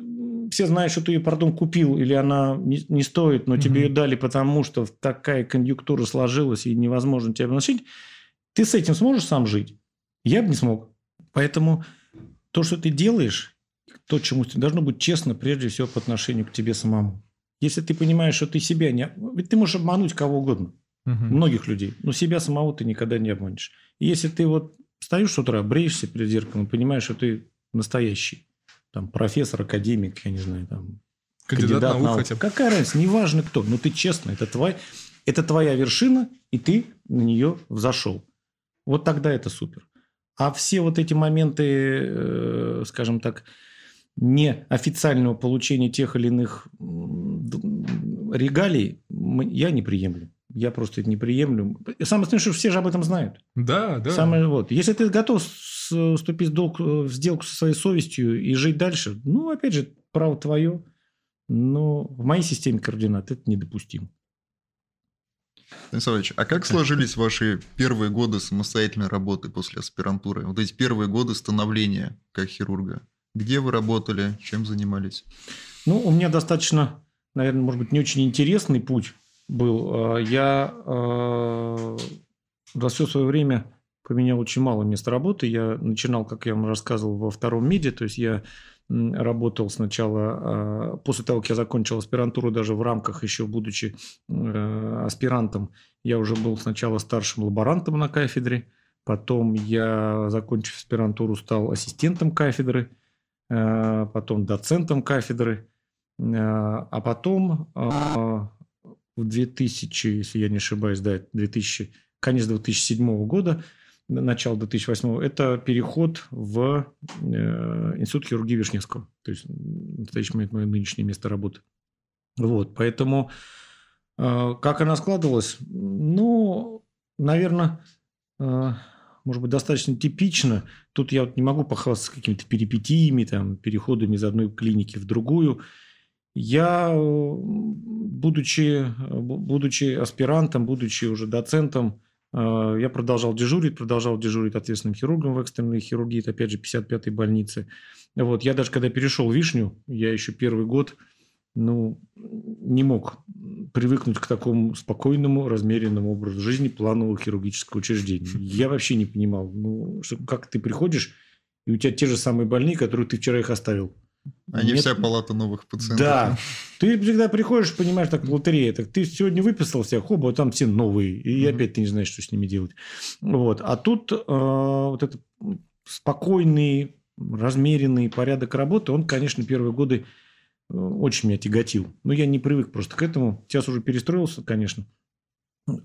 Speaker 3: все знают, что ты ее, пардон, купил, или она не, не стоит, но угу. тебе ее дали, потому что такая конъюнктура сложилась, и невозможно тебя вносить, ты с этим сможешь сам жить? Я бы не смог. Поэтому то, что ты делаешь, то, чему ты должно быть честно, прежде всего, по отношению к тебе самому. Если ты понимаешь, что ты себя не... Ведь ты можешь обмануть кого угодно. Угу. Многих людей. Но себя самого ты никогда не обманешь. И если ты вот встаешь с утра, бреешься перед зеркалом, понимаешь, что ты настоящий, там, профессор, академик, я не знаю, там, кандидат, кандидат наук, наук. хотя бы. Какая разница, неважно кто, но ты честно, это, твой, это твоя вершина, и ты на нее взошел. Вот тогда это супер. А все вот эти моменты, э, скажем так, неофициального получения тех или иных регалий я не приемлю. Я просто это не приемлю. Самое смешное, что все же об этом знают.
Speaker 1: Да, да.
Speaker 3: Самое, вот. Если ты готов вступить в, долг, в сделку со своей совестью и жить дальше, ну, опять же, право твое. Но в моей системе координат это недопустимо.
Speaker 2: Станиславович, а как сложились ваши первые годы самостоятельной работы после аспирантуры? Вот эти первые годы становления как хирурга. Где вы работали, чем занимались?
Speaker 3: Ну, у меня достаточно, наверное, может быть, не очень интересный путь был. А, я э, за все свое время поменял очень мало места работы. Я начинал, как я вам рассказывал, во втором меди, то есть я работал сначала, а, после того, как я закончил аспирантуру, даже в рамках еще будучи э, аспирантом, я уже был сначала старшим лаборантом на кафедре, потом я, закончив аспирантуру, стал ассистентом кафедры, э, потом доцентом кафедры, э, а потом в 2000, если я не ошибаюсь, да, 2000, конец 2007 года – начала 2008 это переход в э, Институт хирургии Вишневского. То есть, в настоящий момент мое нынешнее место работы. Вот, поэтому э, как она складывалась? Ну, наверное, э, может быть, достаточно типично. Тут я вот не могу похвастаться какими-то перипетиями, там, переходами из одной клиники в другую. Я, будучи, будучи аспирантом, будучи уже доцентом, я продолжал дежурить, продолжал дежурить ответственным хирургом в экстренной хирургии, это опять же 55-й больнице. Вот, я даже когда перешел в Вишню, я еще первый год, ну, не мог привыкнуть к такому спокойному, размеренному образу жизни планового хирургического учреждения. Я вообще не понимал, ну, как ты приходишь, и у тебя те же самые больные, которые ты вчера их оставил.
Speaker 2: А не вся палата новых пациентов.
Speaker 3: Да. Ты всегда приходишь, понимаешь, так лотерея. Так ты сегодня выписал всех, хоба, там все новые. И mm опять ты не знаешь, что с ними делать. Вот. А тут э, вот этот спокойный, размеренный порядок работы, он, конечно, первые годы э, очень меня тяготил. Но я не привык просто к этому. Сейчас уже перестроился, конечно.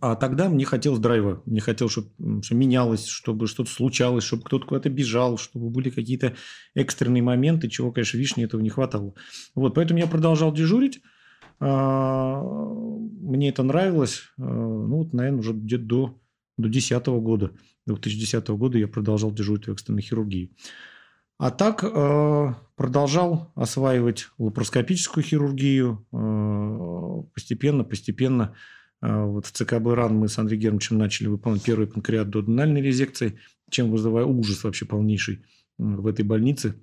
Speaker 3: А тогда мне хотелось драйва. Мне хотелось, чтобы все менялось, чтобы что-то случалось, чтобы кто-то куда-то бежал, чтобы были какие-то экстренные моменты, чего, конечно, вишни этого не хватало. Вот, поэтому я продолжал дежурить. А, мне это нравилось. А, ну, вот, наверное, уже где-то до, до 2010 года. 2010 года я продолжал дежурить в экстренной хирургии. А так а, продолжал осваивать лапароскопическую хирургию постепенно, постепенно а, вот в ЦКБ РАН мы с Андреем Германовичем начали выполнять первый панкреатодональной резекции, чем вызывая ужас вообще полнейший в этой больнице.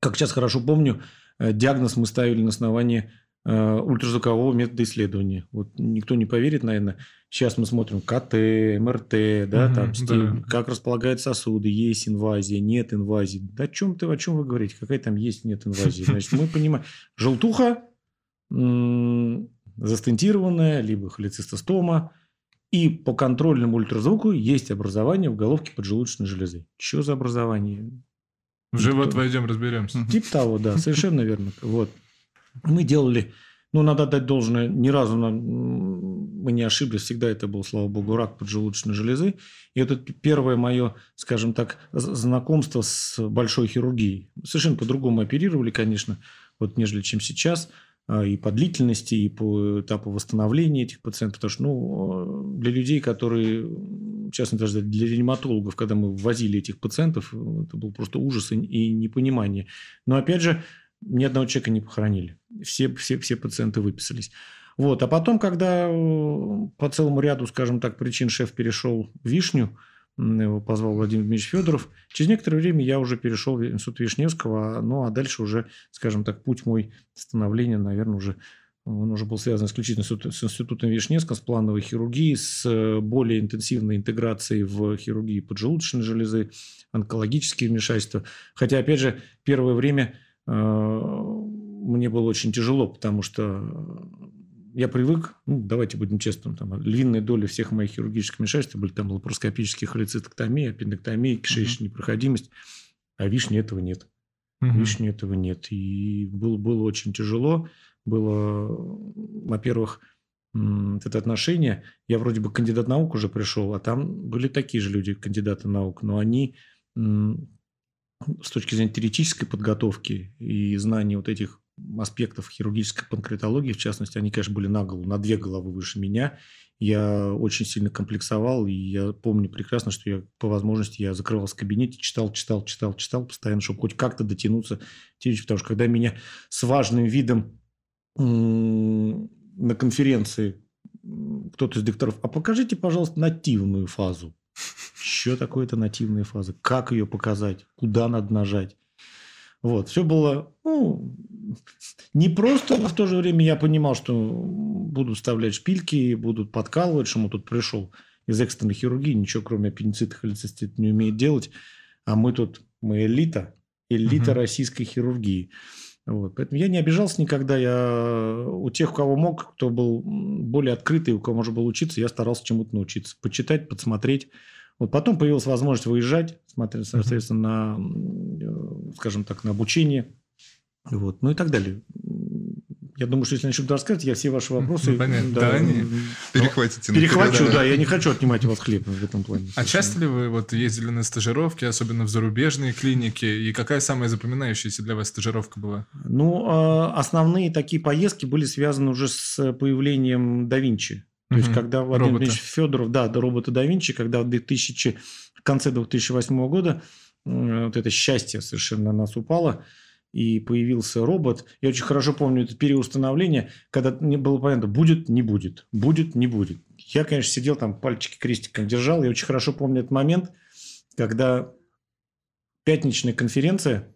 Speaker 3: Как сейчас хорошо помню, э, диагноз мы ставили на основании э, ультразвукового метода исследования. Вот никто не поверит, наверное. Сейчас мы смотрим КТ, МРТ, да, угу, там стиль, да. как располагают сосуды, есть инвазия, нет инвазии. Да о чем ты, о чем вы говорите? Какая там есть, нет инвазии? Значит, мы понимаем, желтуха, застентированная, либо холецистостома. И по контрольному ультразвуку есть образование в головке поджелудочной железы. Что за образование?
Speaker 1: В живот Никто... войдем, разберемся.
Speaker 3: Тип того, да, совершенно верно. Вот. Мы делали, ну, надо дать должное, ни разу мы не ошиблись, всегда это был, слава богу, рак поджелудочной железы. И это первое мое, скажем так, знакомство с большой хирургией. Совершенно по-другому оперировали, конечно, вот, нежели чем сейчас – и по длительности, и по этапу восстановления этих пациентов. Потому что ну, для людей, которые, в частности, даже для реаниматологов, когда мы ввозили этих пациентов, это был просто ужас и непонимание. Но, опять же, ни одного человека не похоронили. Все, все, все пациенты выписались. Вот. А потом, когда э, по целому ряду, скажем так, причин шеф перешел в Вишню, его позвал Владимир Дмитриевич Федоров. Через некоторое время я уже перешел в Институт Вишневского, ну а дальше уже, скажем так, путь мой становления, наверное, уже он уже был связан исключительно с Институтом Вишневского, с плановой хирургией, с более интенсивной интеграцией в хирургии поджелудочной железы, онкологические вмешательства. Хотя, опять же, первое время э, мне было очень тяжело, потому что я привык, ну, давайте будем честны, там, львиная доля всех моих хирургических вмешательств были там лапароскопические холецистектомии, аппендэктомии, кишечная uh-huh. непроходимость, а вишни этого нет. Uh-huh. Вишни этого нет. И было, было очень тяжело. Было, во-первых, это отношение. Я вроде бы кандидат наук уже пришел, а там были такие же люди, кандидаты наук, но они с точки зрения теоретической подготовки и знания вот этих аспектов хирургической панкреатологии, в частности, они, конечно, были на голову, на две головы выше меня. Я очень сильно комплексовал, и я помню прекрасно, что я по возможности я закрывался в кабинете, читал, читал, читал, читал постоянно, чтобы хоть как-то дотянуться. Потому что когда меня с важным видом на конференции кто-то из докторов, а покажите, пожалуйста, нативную фазу. Что такое это нативная фаза? Как ее показать? Куда надо нажать? Вот, все было ну, не просто, но в то же время я понимал, что будут вставлять шпильки, будут подкалывать, что мы тут пришел из экстренной хирургии, ничего кроме аппендицита, холецистита не умеет делать, а мы тут, мы элита, элита угу. российской хирургии. Вот. Поэтому я не обижался никогда. Я у тех, у кого мог, кто был более открытый, у кого можно было учиться, я старался чему-то научиться. Почитать, подсмотреть. Вот потом появилась возможность выезжать, смотреть, соответственно, на, скажем так, на обучение. Вот. Ну и так далее. Я думаю, что если начнут рассказывать, я все ваши вопросы... Ну,
Speaker 1: понятно. Да, да они...
Speaker 2: Перехватите.
Speaker 3: Перехвачу, да. Я не хочу отнимать у вас хлеб в этом плане.
Speaker 1: А часто ли вы вот ездили на стажировки, особенно в зарубежные клиники? И какая самая запоминающаяся для вас стажировка была?
Speaker 3: Ну, а, основные такие поездки были связаны уже с появлением да Винчи. То есть, когда Владимир Ильич Федоров, да, до робота да Винчи, когда в 2000, в конце 2008 года вот это счастье совершенно на нас упало, и появился робот. Я очень хорошо помню это переустановление, когда не было понятно, будет, не будет, будет, не будет. Я, конечно, сидел там, пальчики крестиком держал. Я очень хорошо помню этот момент, когда пятничная конференция,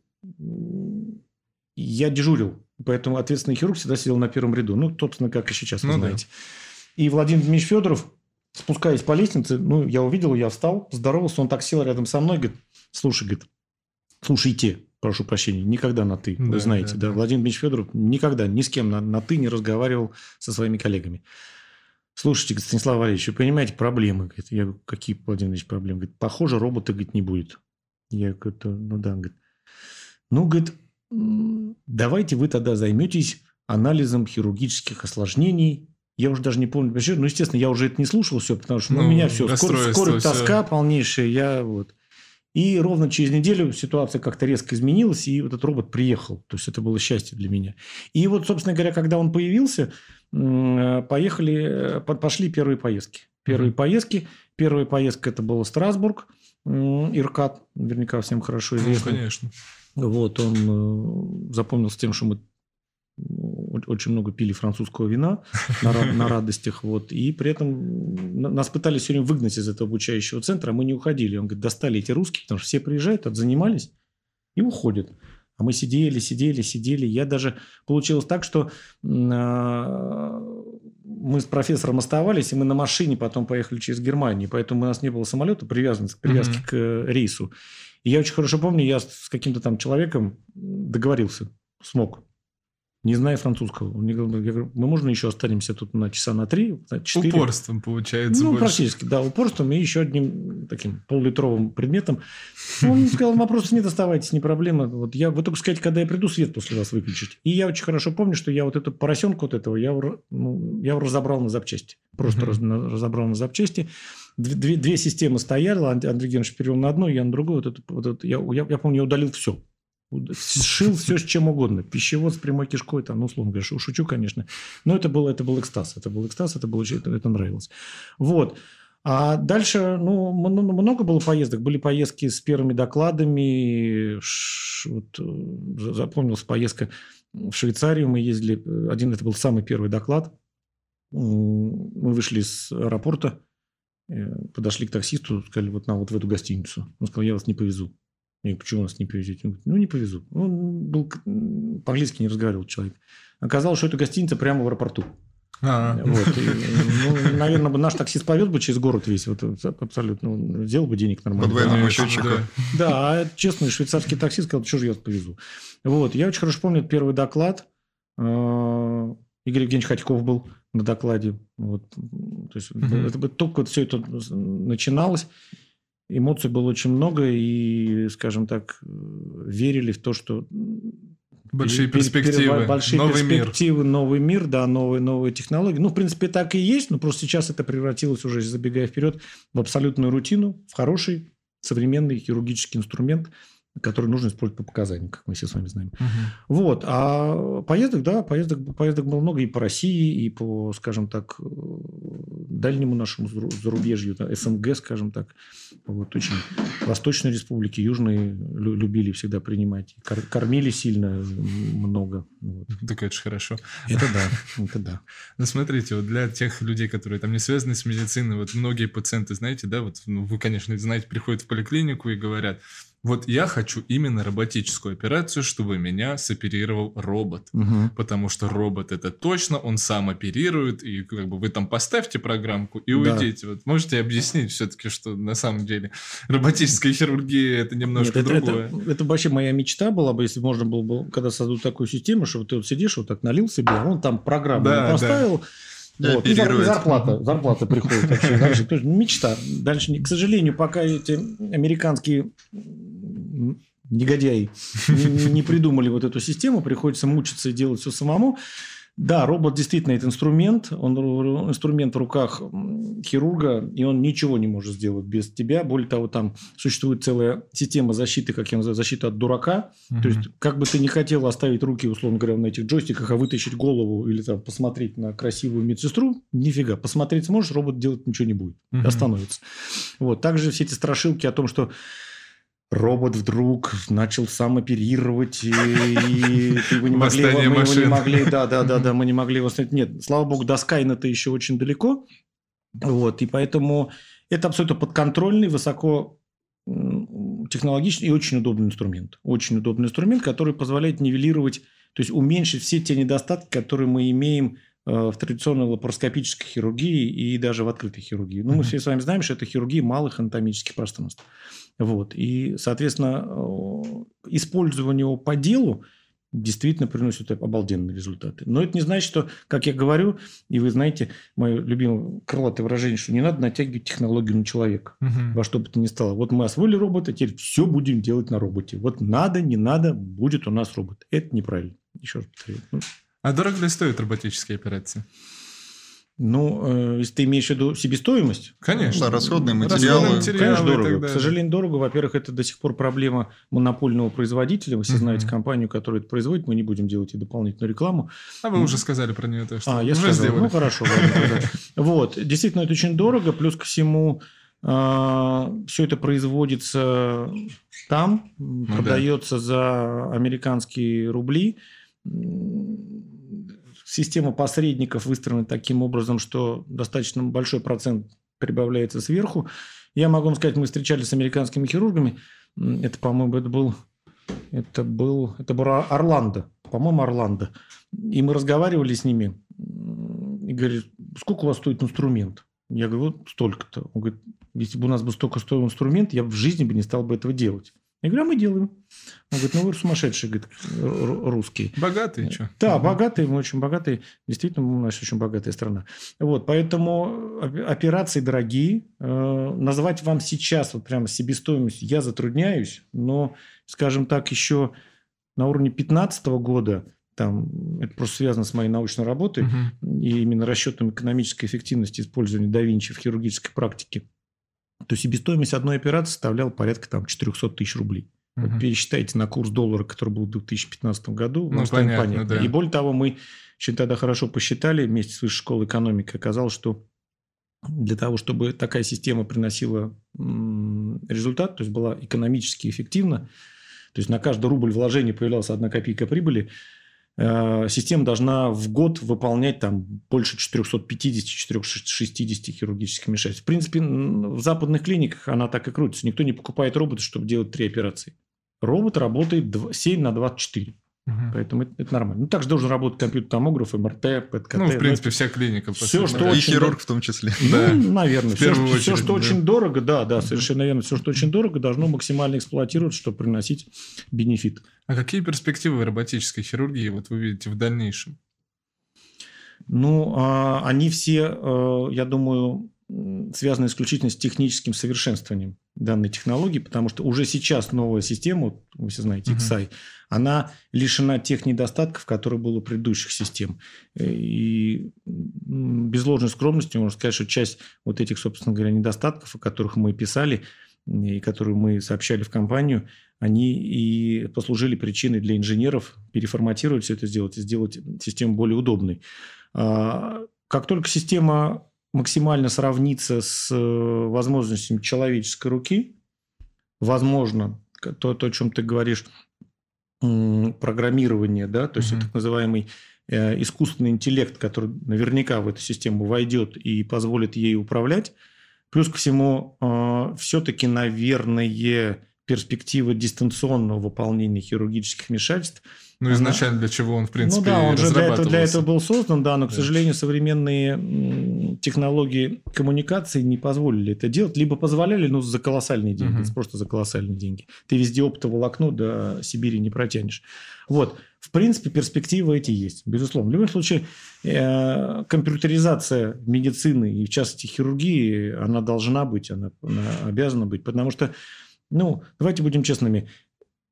Speaker 3: я дежурил. Поэтому ответственный хирург всегда сидел на первом ряду. Ну, собственно, как и сейчас, вы ну, знаете. Да. И Владимир Дмитриевич Федоров, спускаясь по лестнице, ну, я увидел, я встал, здоровался, он так сел рядом со мной, говорит, слушай, говорит, слушайте, прошу прощения, никогда на «ты». Да, вы знаете, да, да. Владимир Дмитриевич Федоров никогда ни с кем на, на «ты» не разговаривал со своими коллегами. Слушайте, Станислав Валерьевич, вы понимаете проблемы? Говорит, я говорю, какие, Владимир Ильич, проблемы? Говорит, похоже, робота, говорит, не будет. Я говорю, ну да, говорит. Ну, говорит, давайте вы тогда займетесь анализом хирургических осложнений. Я уже даже не помню, ну, естественно, я уже это не слушал все, потому что ну, у меня все, скорость, скорость тоска все. полнейшая, я вот. И ровно через неделю ситуация как-то резко изменилась, и вот этот робот приехал. То есть, это было счастье для меня. И вот, собственно говоря, когда он появился, поехали, пошли первые поездки. Первые mm-hmm. поездки. Первая поездка – это был Страсбург, Иркат, наверняка всем хорошо ну, известно.
Speaker 1: Ну, конечно.
Speaker 3: Вот, он э, запомнился тем, что мы очень много пили французского вина на, на радостях, вот, и при этом нас пытались все время выгнать из этого обучающего центра, а мы не уходили. Он говорит, достали эти русские, потому что все приезжают, отзанимались и уходят. А мы сидели, сидели, сидели. Я даже... Получилось так, что а, мы с профессором оставались, и мы на машине потом поехали через Германию. Поэтому у нас не было самолета, привязанности, привязки mm-hmm. к э, рейсу. И я очень хорошо помню, я с каким-то там человеком договорился, смог не зная французского. Он мне говорит, я говорю, мы можно еще останемся тут на часа на три, на четыре.
Speaker 1: Упорством, получается,
Speaker 3: Ну,
Speaker 1: больше.
Speaker 3: практически, да, упорством и еще одним таким полулитровым предметом. Он сказал, вопросов нет, оставайтесь, не проблема. Вот я, вы только сказать, когда я приду, свет после вас выключить. И я очень хорошо помню, что я вот эту поросенку вот этого, я, ну, я разобрал на запчасти. Просто раз, разобрал на запчасти. Две, две, две системы стояли, Андрей Геннадьевич перевел на одну, я на другую. Вот это, вот это, я, я, я помню, я удалил все. Сшил все с чем угодно. Пищевод с прямой кишкой, там, ну, условно говоря, шучу, конечно. Но это был, это был экстаз. Это был экстаз, это, было, это, это нравилось. Вот. А дальше, ну, много было поездок. Были поездки с первыми докладами. Вот, э, запомнилась поездка в Швейцарию. Мы ездили. Один это был самый первый доклад. Мы вышли с аэропорта, э, подошли к таксисту, сказали, вот нам вот в эту гостиницу. Он сказал, я вас не повезу. Я говорю, почему нас не повезете? Он говорит, ну, не повезу. Он был, по-английски не разговаривал человек. Оказалось, что это гостиница прямо в аэропорту. А-а-а. Вот. И, ну, наверное, наш таксист повез бы через город весь. Вот, абсолютно. Сделал бы денег нормально.
Speaker 2: По двойному счетчику.
Speaker 3: Да. да, а честный швейцарский таксист сказал, что же я повезу. Вот. Я очень хорошо помню первый доклад. А, Игорь Евгеньевич Ходьков был на докладе. Вот. То есть, угу. это, только вот все это начиналось эмоций было очень много, и, скажем так, верили в то, что
Speaker 1: Большие перспективы,
Speaker 3: большие новый перспективы, мир. новый мир, да, новые, новые технологии. Ну, в принципе, так и есть, но просто сейчас это превратилось уже, забегая вперед, в абсолютную рутину, в хороший современный хирургический инструмент, который нужно использовать по показаниям, как мы все с вами знаем. Угу. Вот. А поездок, да, поездок, поездок было много и по России, и по, скажем так, дальнему нашему зарубежью, СНГ, скажем так. Вот, очень Восточные республики, Южные любили всегда принимать. Кормили сильно много. Вот.
Speaker 1: Так это же хорошо.
Speaker 3: Это да, это да.
Speaker 1: Ну, смотрите, вот для тех людей, которые там не связаны с медициной, вот многие пациенты, знаете, да, вот ну, вы, конечно, знаете, приходят в поликлинику и говорят, вот я хочу именно роботическую операцию, чтобы меня соперировал робот.
Speaker 3: Мгм.
Speaker 1: Потому что робот это точно, он сам оперирует, и как бы вы там поставьте программку и
Speaker 3: Да.
Speaker 1: уйдите. Вот можете объяснить все-таки, что на самом деле роботическая хирургия это немножко
Speaker 3: Нет, это,
Speaker 1: другое.
Speaker 3: это- это вообще моя мечта была бы, если можно было бы, когда создадут такую систему, что ты вот сидишь, вот так налил себе, а он там программу
Speaker 1: Да,
Speaker 3: поставил,
Speaker 2: Да,
Speaker 3: вот, и зарплата, зарплата приходит вообще. Дальше, то есть мечта. Дальше, к сожалению, пока эти американские негодяи не, не придумали вот эту систему, приходится мучиться и делать все самому. Да, робот действительно это инструмент, он ру- инструмент в руках хирурга, и он ничего не может сделать без тебя. Более того, там существует целая система защиты, как я называю, защита от дурака. То есть, как бы ты не хотел оставить руки, условно говоря, на этих джойстиках, а вытащить голову или там посмотреть на красивую медсестру, нифига. Посмотреть сможешь, робот делать ничего не будет.
Speaker 1: Мгм.
Speaker 3: Остановится. Вот. Также все эти страшилки о том, что робот вдруг начал сам оперировать, и, и его не могли, мы его не могли, да, да, да, да, мы не могли его остановить. Нет, слава богу, до Скайна-то еще очень далеко. Вот, и поэтому это абсолютно подконтрольный, высоко технологичный и очень удобный инструмент. Очень удобный инструмент, который позволяет нивелировать, то есть уменьшить все те недостатки, которые мы имеем э, в традиционной лапароскопической хирургии и даже в открытой хирургии. Ну, мы все с вами знаем, что это хирургия малых анатомических пространств. Вот. И, соответственно, использование его по делу действительно приносит обалденные результаты. Но это не значит, что, как я говорю, и вы знаете, мое любимое крылатое выражение, что не надо натягивать технологию на человека
Speaker 1: Мгм.
Speaker 3: во что бы то ни стало. Вот мы освоили робота, теперь все будем делать на роботе. Вот надо, не надо, будет у нас робот. Это неправильно. Еще раз повторю. Ну,
Speaker 1: А дорого ли стоят роботические операции?
Speaker 3: Ну, э, если ты имеешь в виду себестоимость,
Speaker 1: Конечно.
Speaker 2: Да, расходные
Speaker 1: Расходные
Speaker 2: материалы.
Speaker 1: материалы
Speaker 3: конечно, дорого. К сожалению, дорого. Во-первых, это до сих пор проблема монопольного производителя. Вы все
Speaker 1: Мгм.
Speaker 3: знаете компанию, которая это производит. Мы не будем делать и дополнительную рекламу.
Speaker 1: А вы уже сказали про нее, так что
Speaker 3: А, я
Speaker 1: уже
Speaker 3: сказал.
Speaker 1: сделали.
Speaker 3: Ну, хорошо. Вот. Действительно, это очень дорого. Плюс ко всему, все это производится там,
Speaker 1: Ну да.
Speaker 3: продается за американские рубли. Система посредников выстроена таким образом, что достаточно большой процент прибавляется сверху. Я могу вам сказать, мы встречались с американскими хирургами. Это, по-моему, это был, это был, это был Орландо. По-моему, Орландо. И мы разговаривали с ними. И говорит, сколько у вас стоит инструмент? Я говорю, вот столько-то. Он говорит, если бы у нас бы столько стоил инструмент, я бы в жизни бы не стал бы этого делать. Я говорю, а мы делаем. Он говорит, ну вы сумасшедшие, говорит, ру- русские.
Speaker 1: Богатые, что?
Speaker 3: Да, богатые, мы очень богатые. Действительно, мы наша очень богатая страна. Вот, поэтому оп- операции дорогие. Э, Назвать вам сейчас вот прямо себестоимость я затрудняюсь, но, скажем так, еще на уровне 2015 года, там, это просто связано с моей научной работой, и именно расчетом экономической эффективности использования да Винчи в хирургической практике, то себестоимость одной операции составляла порядка там, 400 тысяч рублей. Вот пересчитайте на курс доллара, который был в 2015 году.
Speaker 1: Ну,
Speaker 3: станет
Speaker 1: понятно, да.
Speaker 3: И более того, мы еще тогда хорошо посчитали вместе с Высшей школой экономики. Оказалось, что для того, чтобы такая система приносила результат, то есть была экономически эффективна, то есть на каждый рубль вложения появлялась одна копейка прибыли, система должна в год выполнять там больше 450-460 хирургических вмешательств. В принципе, в западных клиниках она так и крутится. Никто не покупает робота, чтобы делать три операции. Робот работает дв- 7 на 24.
Speaker 1: Мгм.
Speaker 3: Поэтому это, это нормально. Ну, также должен работать компьютер-томограф, МРТ, ПЭТ-КТ.
Speaker 1: Ну, в принципе, вся клиника. сути,
Speaker 3: что
Speaker 1: да.
Speaker 2: И
Speaker 3: очень
Speaker 2: хирург в том числе.
Speaker 1: Да.
Speaker 3: Ну, наверное.
Speaker 1: В
Speaker 3: Все, что,
Speaker 1: очередь,
Speaker 3: что
Speaker 1: да.
Speaker 3: очень дорого, да, да, совершенно верно. Все, что очень дорого, должно максимально эксплуатироваться, чтобы приносить бенефит.
Speaker 1: А какие перспективы роботической хирургии вот вы видите в дальнейшем?
Speaker 3: Ну, а, они все, э, я думаю, м, связаны исключительно с техническим совершенствованием данной технологии, потому что уже сейчас новая система, вы все знаете. XI, она лишена тех недостатков, которые были у предыдущих систем. Э, И без ложной скромности можно сказать, что часть вот этих, собственно говоря, недостатков, о которых мы писали и которые мы сообщали в компанию, они и послужили причиной для инженеров переформатировать все это сделать и сделать систему более удобной. А, Как только система максимально сравнится с э, возможностями человеческой руки, возможно, то, то, о чем ты говоришь, программирования, да, то есть
Speaker 1: Мгм.
Speaker 3: так называемый э, искусственный интеллект, который наверняка в эту систему войдет и позволит ей управлять. Плюс ко всему, все-таки, наверное, перспектива дистанционного выполнения хирургических вмешательств
Speaker 1: Ну, изначально для чего он, в принципе,
Speaker 3: ну да, он же для этого, для этого был создан, да, но, к
Speaker 1: Да.
Speaker 3: сожалению, современные технологии коммуникации не позволили это делать, либо позволяли, но за колоссальные деньги,
Speaker 1: Мгм.
Speaker 3: просто за колоссальные деньги. Ты везде оптоволокно до Сибири не протянешь. Вот, в принципе, перспективы эти есть, безусловно. В любом случае, э, компьютеризация медицины и, в частности, хирургии, она должна быть, она, она обязана быть, потому что, ну, давайте будем честными,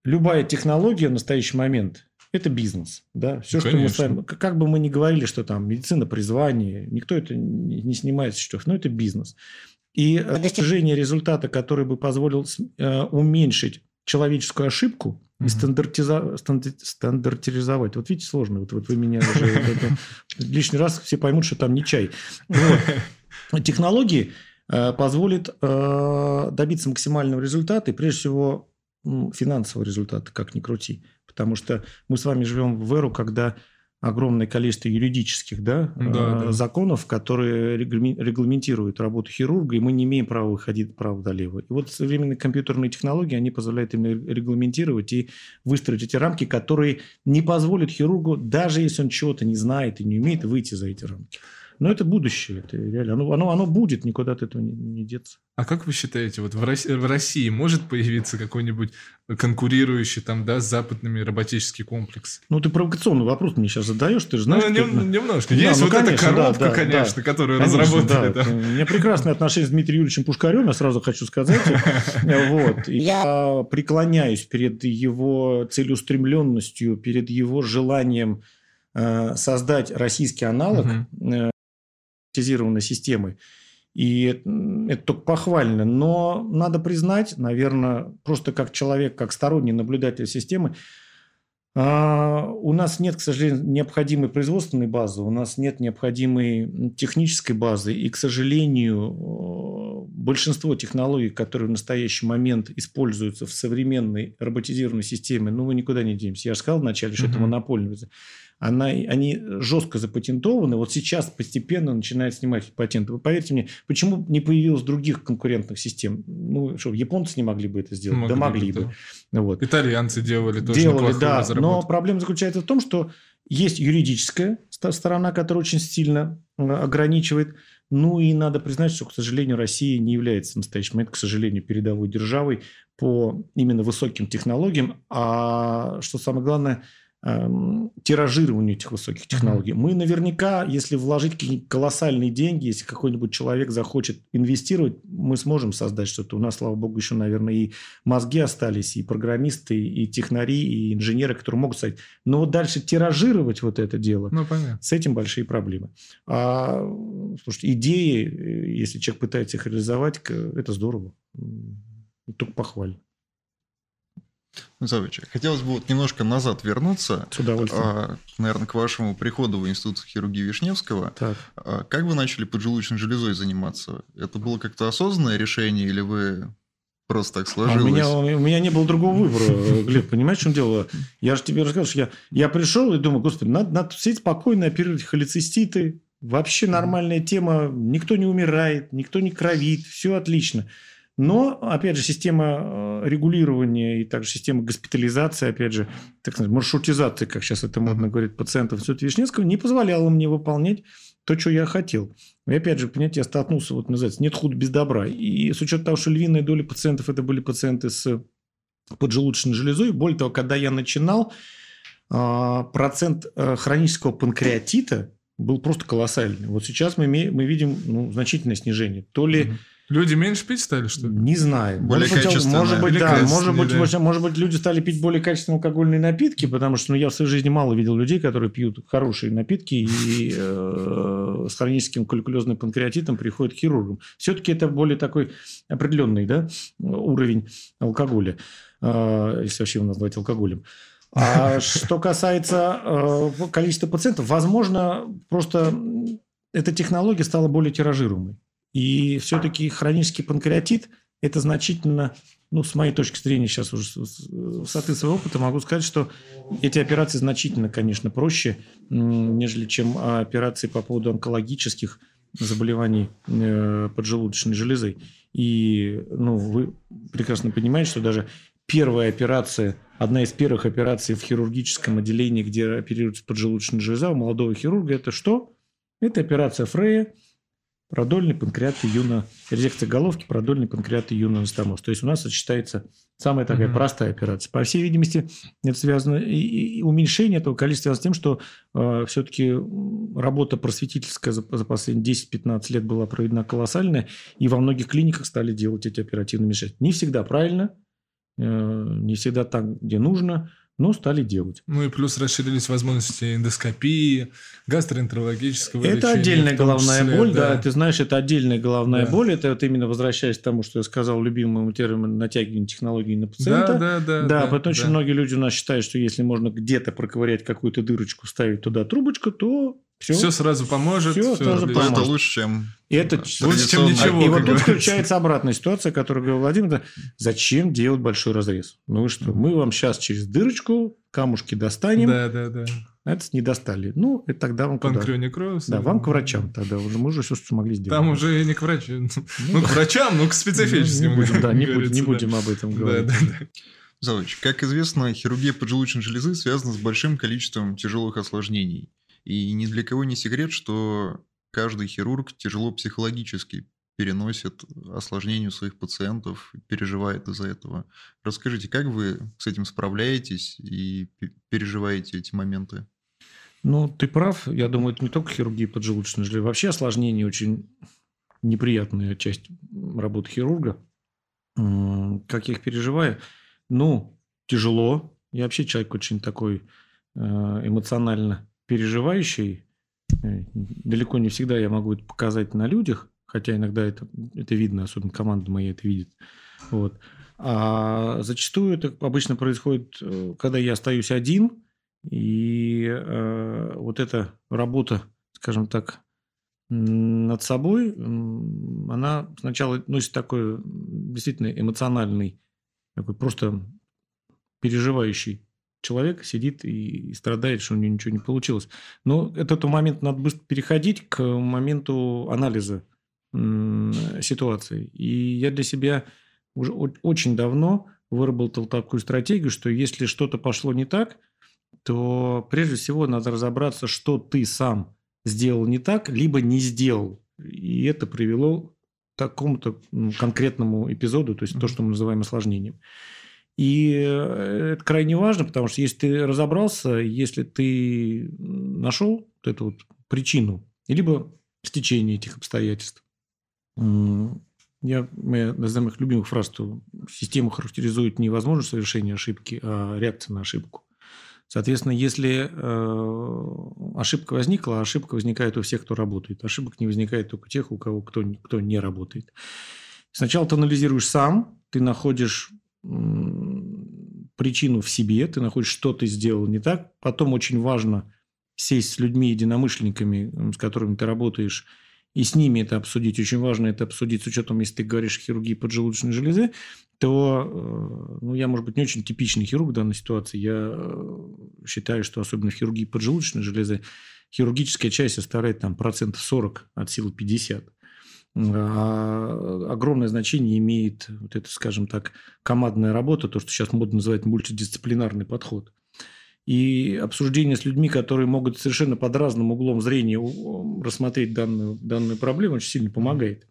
Speaker 3: любая технология в настоящий момент – это бизнес. Да? Все, что мы
Speaker 1: Конечно.
Speaker 3: с вами... Как бы мы ни говорили, что там медицина призвание, никто это не снимает с счетов, но это бизнес. И э, достижение результата, который бы позволил э, уменьшить человеческую ошибку и стандартиза- стандар- стандартизовать. Вот видите, сложно. Вот, вот вы меня уже лишний раз все поймут, что там не чай. Вот. Технологии э, позволят э, добиться максимального результата и, прежде всего, финансового результата, как ни крути. Потому что мы с вами живем в эру, когда огромное количество юридических да,
Speaker 1: Да,
Speaker 3: э,
Speaker 1: да.
Speaker 3: законов, которые регламентируют работу хирурга, и мы не имеем права выходить вправо-долево. И вот современные компьютерные технологии, они позволяют им регламентировать и выстроить эти рамки, которые не позволят хирургу, даже если он чего-то не знает и не умеет, выйти за эти рамки. Но это будущее, это реально. Оно, оно, оно будет, никуда от этого не, не деться.
Speaker 1: А как вы считаете, вот в России, в России может появиться какой-нибудь конкурирующий там, да, с западными роботический комплекс?
Speaker 3: Ну, ты провокационный вопрос мне сейчас задаешь, ты же знаешь...
Speaker 1: ну, нем-
Speaker 3: это-
Speaker 1: немножко.
Speaker 3: Да,
Speaker 1: Есть
Speaker 3: ну,
Speaker 1: вот
Speaker 3: конечно,
Speaker 1: эта
Speaker 3: да,
Speaker 1: коробка,
Speaker 3: да,
Speaker 1: конечно, которую
Speaker 3: Конечно,
Speaker 1: разработали.
Speaker 3: да.
Speaker 1: да.
Speaker 3: У меня прекрасные отношения с Дмитрием Юрьевичем Пушкарем, я сразу хочу сказать. Вот. Я преклоняюсь перед его целеустремленностью, перед его желанием э, создать российский аналог. Автоматизированной системы. И это только похвально. Но надо признать, наверное, просто как человек, как сторонний наблюдатель системы, а, у нас нет, к сожалению, необходимой производственной базы, у нас нет необходимой технической базы. И, к сожалению, большинство технологий, которые в настоящий момент используются в современной роботизированной системе, ну, мы никуда не денемся. Я же сказал вначале, что это
Speaker 1: Мгм.
Speaker 3: Она, они жестко запатентованы. Вот сейчас постепенно начинают снимать патенты. Вы поверьте мне, почему не появилось других конкурентных систем? Ну, что, японцы не могли бы это сделать? да могли бы.
Speaker 1: да.
Speaker 3: Вот.
Speaker 1: Итальянцы делали тоже
Speaker 3: Делали, да. Но
Speaker 1: разработку.
Speaker 3: проблема заключается в том, что есть юридическая сторона, которая очень сильно э, ограничивает. Ну и надо признать, что, к сожалению, Россия не является в настоящий момент, к сожалению, передовой державой по именно высоким технологиям. А что самое главное, тиражированию этих высоких технологий. Мы наверняка, если вложить какие-нибудь колоссальные деньги, если какой-нибудь человек захочет инвестировать, мы сможем создать что-то. У нас, слава богу, еще, наверное, и мозги остались, и программисты, и технари, и инженеры, которые могут стать. Но вот дальше тиражировать вот это дело,
Speaker 1: Ну, понятно.
Speaker 3: с этим большие проблемы. А, слушайте, идеи, э, если человек пытается их реализовать, это здорово. Только похвально.
Speaker 2: Михаил хотелось бы вот немножко назад вернуться,
Speaker 3: С удовольствием.
Speaker 2: а, наверное, к вашему приходу в Институт хирургии Вишневского.
Speaker 3: Так.
Speaker 2: А Как вы начали поджелудочной железой заниматься? Это было как-то осознанное решение или вы просто так
Speaker 3: А
Speaker 2: сложилось?
Speaker 3: у, меня, у меня не было другого выбора, Глеб, понимаешь, в чем дело? Я же тебе рассказал, что я, я пришел и думаю, господи, надо, надо сидеть спокойно, оперировать холециститы. Вообще нормальная тема, никто не умирает, никто не кровит, все отлично. Но, опять же, система э, регулирования и также система госпитализации, опять же, так сказать, маршрутизации, как сейчас это модно говорит, пациентов Института Вишневского, не позволяла мне выполнять то, что я хотел. И опять же, понимаете, я столкнулся, вот называется, нет худа без добра. И с учетом того, что львиная доля пациентов это были пациенты с поджелудочной железой, более того, когда я начинал, а, процент э, хронического панкреатита был просто колоссальный. Вот сейчас мы, мы видим ну, значительное снижение. То ли
Speaker 1: Мгм. Люди меньше пить стали, что ли?
Speaker 3: не знаю.
Speaker 2: Более
Speaker 3: может быть. Может быть, да. Может быть,
Speaker 1: да.
Speaker 3: может быть, люди стали пить более качественные алкогольные напитки, потому что ну, я в своей жизни мало видел людей, которые пьют хорошие напитки и э, с хроническим калькулезным панкреатитом приходят к хирургам. Все-таки это более такой определенный да, уровень алкоголя, э, если вообще его назвать алкоголем. А что касается э, количества пациентов, возможно, просто эта технология стала более тиражируемой. И все-таки хронический панкреатит это значительно, ну, с моей точки зрения, сейчас уже с высоты своего опыта могу сказать, что эти операции значительно, конечно, проще, нежели чем операции по поводу онкологических заболеваний э, поджелудочной железы. И ну, вы прекрасно понимаете, что даже первая операция, одна из первых операций в хирургическом отделении, где оперируется поджелудочная железа у молодого хирурга, это что? Это операция Фрея, продольный панкреат юна, резекция головки, продольный панкреат юноанастоmoз. То есть у нас сочетается самая такая mm-hmm. простая операция. По всей видимости, это связано и, и уменьшение этого количества связано с тем, что э, все-таки работа просветительская за, за последние 10-15 лет была проведена колоссальная, и во многих клиниках стали делать эти оперативные вмешательства. Не всегда правильно, э, не всегда так, где нужно, но стали делать.
Speaker 1: Ну и плюс расширились возможности эндоскопии, гастроэнтерологического
Speaker 3: Это лечения, отдельная головная числе, боль, да. да. Ты знаешь, это отдельная головная да. боль. Это вот именно возвращаясь к тому, что я сказал, любимому термину натягивание технологий на пациента. Да, да, да. Да, да потому да. очень многие люди у нас считают, что если можно где-то проковырять какую-то дырочку, ставить туда трубочку, то
Speaker 1: все, все сразу поможет.
Speaker 2: Все, все сразу поможет. Это лучше, чем
Speaker 3: и это лучше, чем ничего. И вот тут включается обратная ситуация, которую говорил Владимир. Зачем делать большой разрез? Ну вы что, мы вам сейчас через дырочку камушки достанем.
Speaker 1: Да, да, да.
Speaker 3: Это не достали. Ну, и тогда вам
Speaker 1: куда? Панкреонекроз.
Speaker 3: Да, вам к врачам тогда. Уже мы уже все, что смогли сделать.
Speaker 1: Там уже не к врачу. Ну, ну к врачам, но к специфическим.
Speaker 3: Не будем, да, не будем, не будем об этом говорить. Да, да, да.
Speaker 2: Заводич, как известно, хирургия поджелудочной железы связана с большим количеством тяжелых осложнений. И ни для кого не секрет, что каждый хирург тяжело психологически переносит осложнения у своих пациентов, переживает из-за этого. Расскажите, как вы с этим справляетесь и переживаете эти моменты?
Speaker 3: Ну, ты прав. Я думаю, это не только хирургия поджелудочной железы. Вообще осложнения очень неприятная часть работы хирурга. Как я их переживаю? Ну, тяжело. Я вообще человек очень такой э, эмоционально переживающий, э, далеко не всегда я могу это показать на людях, хотя иногда это, это видно, особенно команда моя это видит. Вот. А зачастую это обычно происходит, э, когда я остаюсь один, и э, вот эта работа, скажем так, над собой, она сначала носит такой действительно эмоциональный, такой просто переживающий человек сидит и страдает, что у него ничего не получилось. Но этот момент надо быстро переходить к моменту анализа ситуации. И я для себя уже очень давно выработал такую стратегию, что если что-то пошло не так, то прежде всего надо разобраться, что ты сам сделал не так, либо не сделал. И это привело к такому-то конкретному эпизоду, то есть то, что мы называем осложнением. И э, это крайне важно, потому что если ты разобрался, если ты нашел эту вот причину, либо стечение этих обстоятельств, я, моя одна из моих любимых фраз, что система характеризует не возможность совершения ошибки, а реакция на ошибку. Соответственно, если э, ошибка возникла, ошибка возникает у всех, кто работает. Ошибок не возникает только у тех, у кого кто, кто не работает. Сначала ты анализируешь сам, ты находишь причину в себе, ты находишь, что ты сделал не так. Потом очень важно сесть с людьми, единомышленниками, с которыми ты работаешь, и с ними это обсудить. Очень важно это обсудить с учетом, если ты говоришь хирургии поджелудочной железы, то э, ну, я, может быть, не очень типичный хирург в данной ситуации. Я э, считаю, что особенно в хирургии поджелудочной железы хирургическая часть составляет там процентов 40 от силы 50. А огромное значение имеет вот это, скажем так, командная работа, то, что сейчас модно называть мультидисциплинарный подход. И обсуждение с людьми, которые могут совершенно под разным углом зрения рассмотреть данную, данную проблему, очень сильно помогает.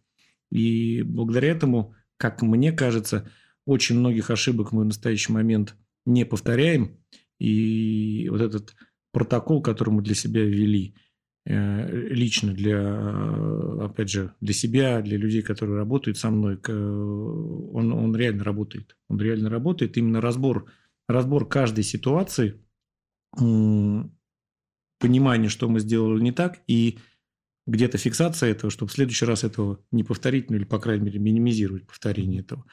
Speaker 3: И благодаря этому, как мне кажется, очень многих ошибок мы в настоящий момент не повторяем. И вот этот протокол, который мы для себя ввели – лично для, опять же, для себя, для людей, которые работают со мной, он, он реально работает. Он реально работает. Именно разбор, разбор каждой ситуации, понимание, что мы сделали не так, и где-то фиксация этого, чтобы в следующий раз этого не повторить, ну или, по крайней мере, минимизировать повторение этого.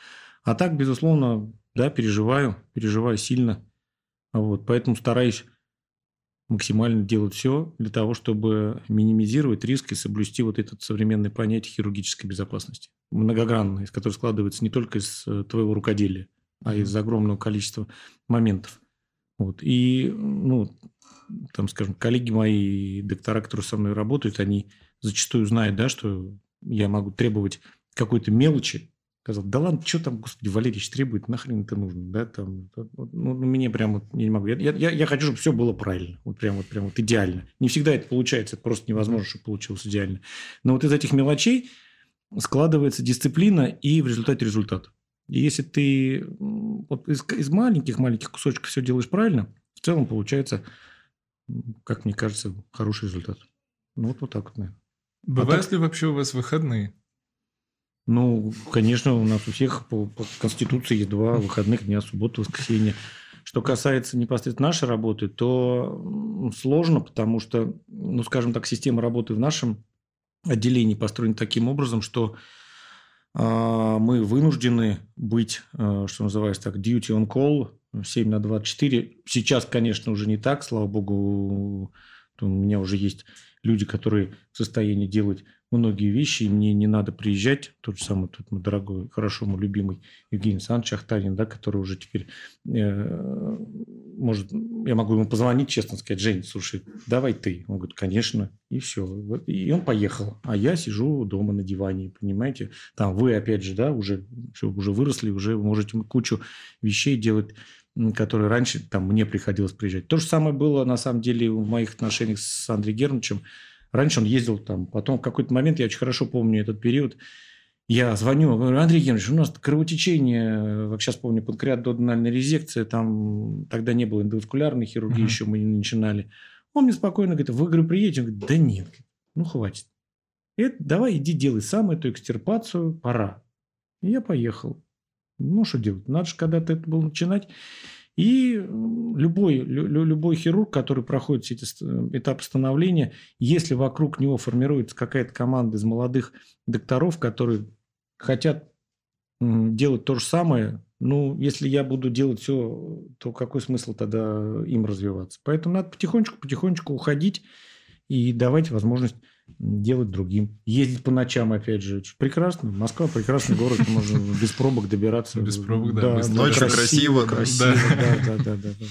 Speaker 3: А так, безусловно, да, переживаю, переживаю сильно. Вот, поэтому стараюсь максимально делать все для того, чтобы минимизировать риск и соблюсти вот это современное понятие хирургической безопасности. Многогранное, из которого складывается не только из э, твоего рукоделия, а из огромного количества моментов. Вот. И, ну, там, скажем, коллеги мои, доктора, которые со мной работают, они зачастую знают, да, что я могу требовать какой-то мелочи, сказал, да ладно, что там, господи, Валерьевич требует, нахрен это нужно, да, там, ну, ну, мне прям, вот, я не могу, я, я, я хочу, чтобы все было правильно, вот прям вот, прям вот идеально. Не всегда это получается, это просто невозможно, чтобы получилось идеально. Но вот из этих мелочей складывается дисциплина и в результате результат. И если ты вот из, из маленьких-маленьких кусочков все делаешь правильно, в целом получается, как мне кажется, хороший результат. Ну, вот, вот так вот, наверное.
Speaker 1: Бывают а так... ли вообще у вас выходные?
Speaker 3: Ну, конечно, у нас у всех по, по Конституции есть два выходных дня, суббота, воскресенье. Что касается непосредственно нашей работы, то сложно, потому что, ну, скажем так, система работы в нашем отделении построена таким образом, что э, мы вынуждены быть, э, что называется так, duty on call 7 на 24. Сейчас, конечно, уже не так, слава богу, у меня уже есть люди, которые в состоянии делать многие вещи, и мне не надо приезжать. Тот же самый тут мой дорогой, хорошо мой любимый Евгений Александрович Ахтанин, да, который уже теперь э, может, я могу ему позвонить, честно сказать, Жень, слушай, давай ты. Он говорит, конечно, и все. И он поехал, а я сижу дома на диване, понимаете? Там вы, опять же, да, уже, все, уже выросли, уже можете кучу вещей делать которые раньше там мне приходилось приезжать. То же самое было, на самом деле, в моих отношениях с Андреем Германовичем. Раньше он ездил там, потом в какой-то момент, я очень хорошо помню этот период, я звоню, говорю, Андрей Геннадьевич, у нас кровотечение, как сейчас помню, панкреатодональная резекция, там тогда не было эндоваскулярной хирургии, uh-huh. еще мы не начинали. Он мне спокойно говорит, вы, говорю, приедете? Он говорит, да нет, ну хватит. Это, давай иди делай сам эту экстирпацию, пора. И я поехал. Ну, что делать? Надо же когда-то это было начинать. И любой, лю, любой хирург, который проходит все эти этапы становления, если вокруг него формируется какая-то команда из молодых докторов, которые хотят делать то же самое, ну, если я буду делать все, то какой смысл тогда им развиваться? Поэтому надо потихонечку-потихонечку уходить и давать возможность делать другим. Ездить по ночам, опять же. Прекрасно. Москва прекрасный город, можно без пробок добираться.
Speaker 1: Без пробок, да.
Speaker 2: да Ночью красиво.
Speaker 3: Красиво, да, да, да. да,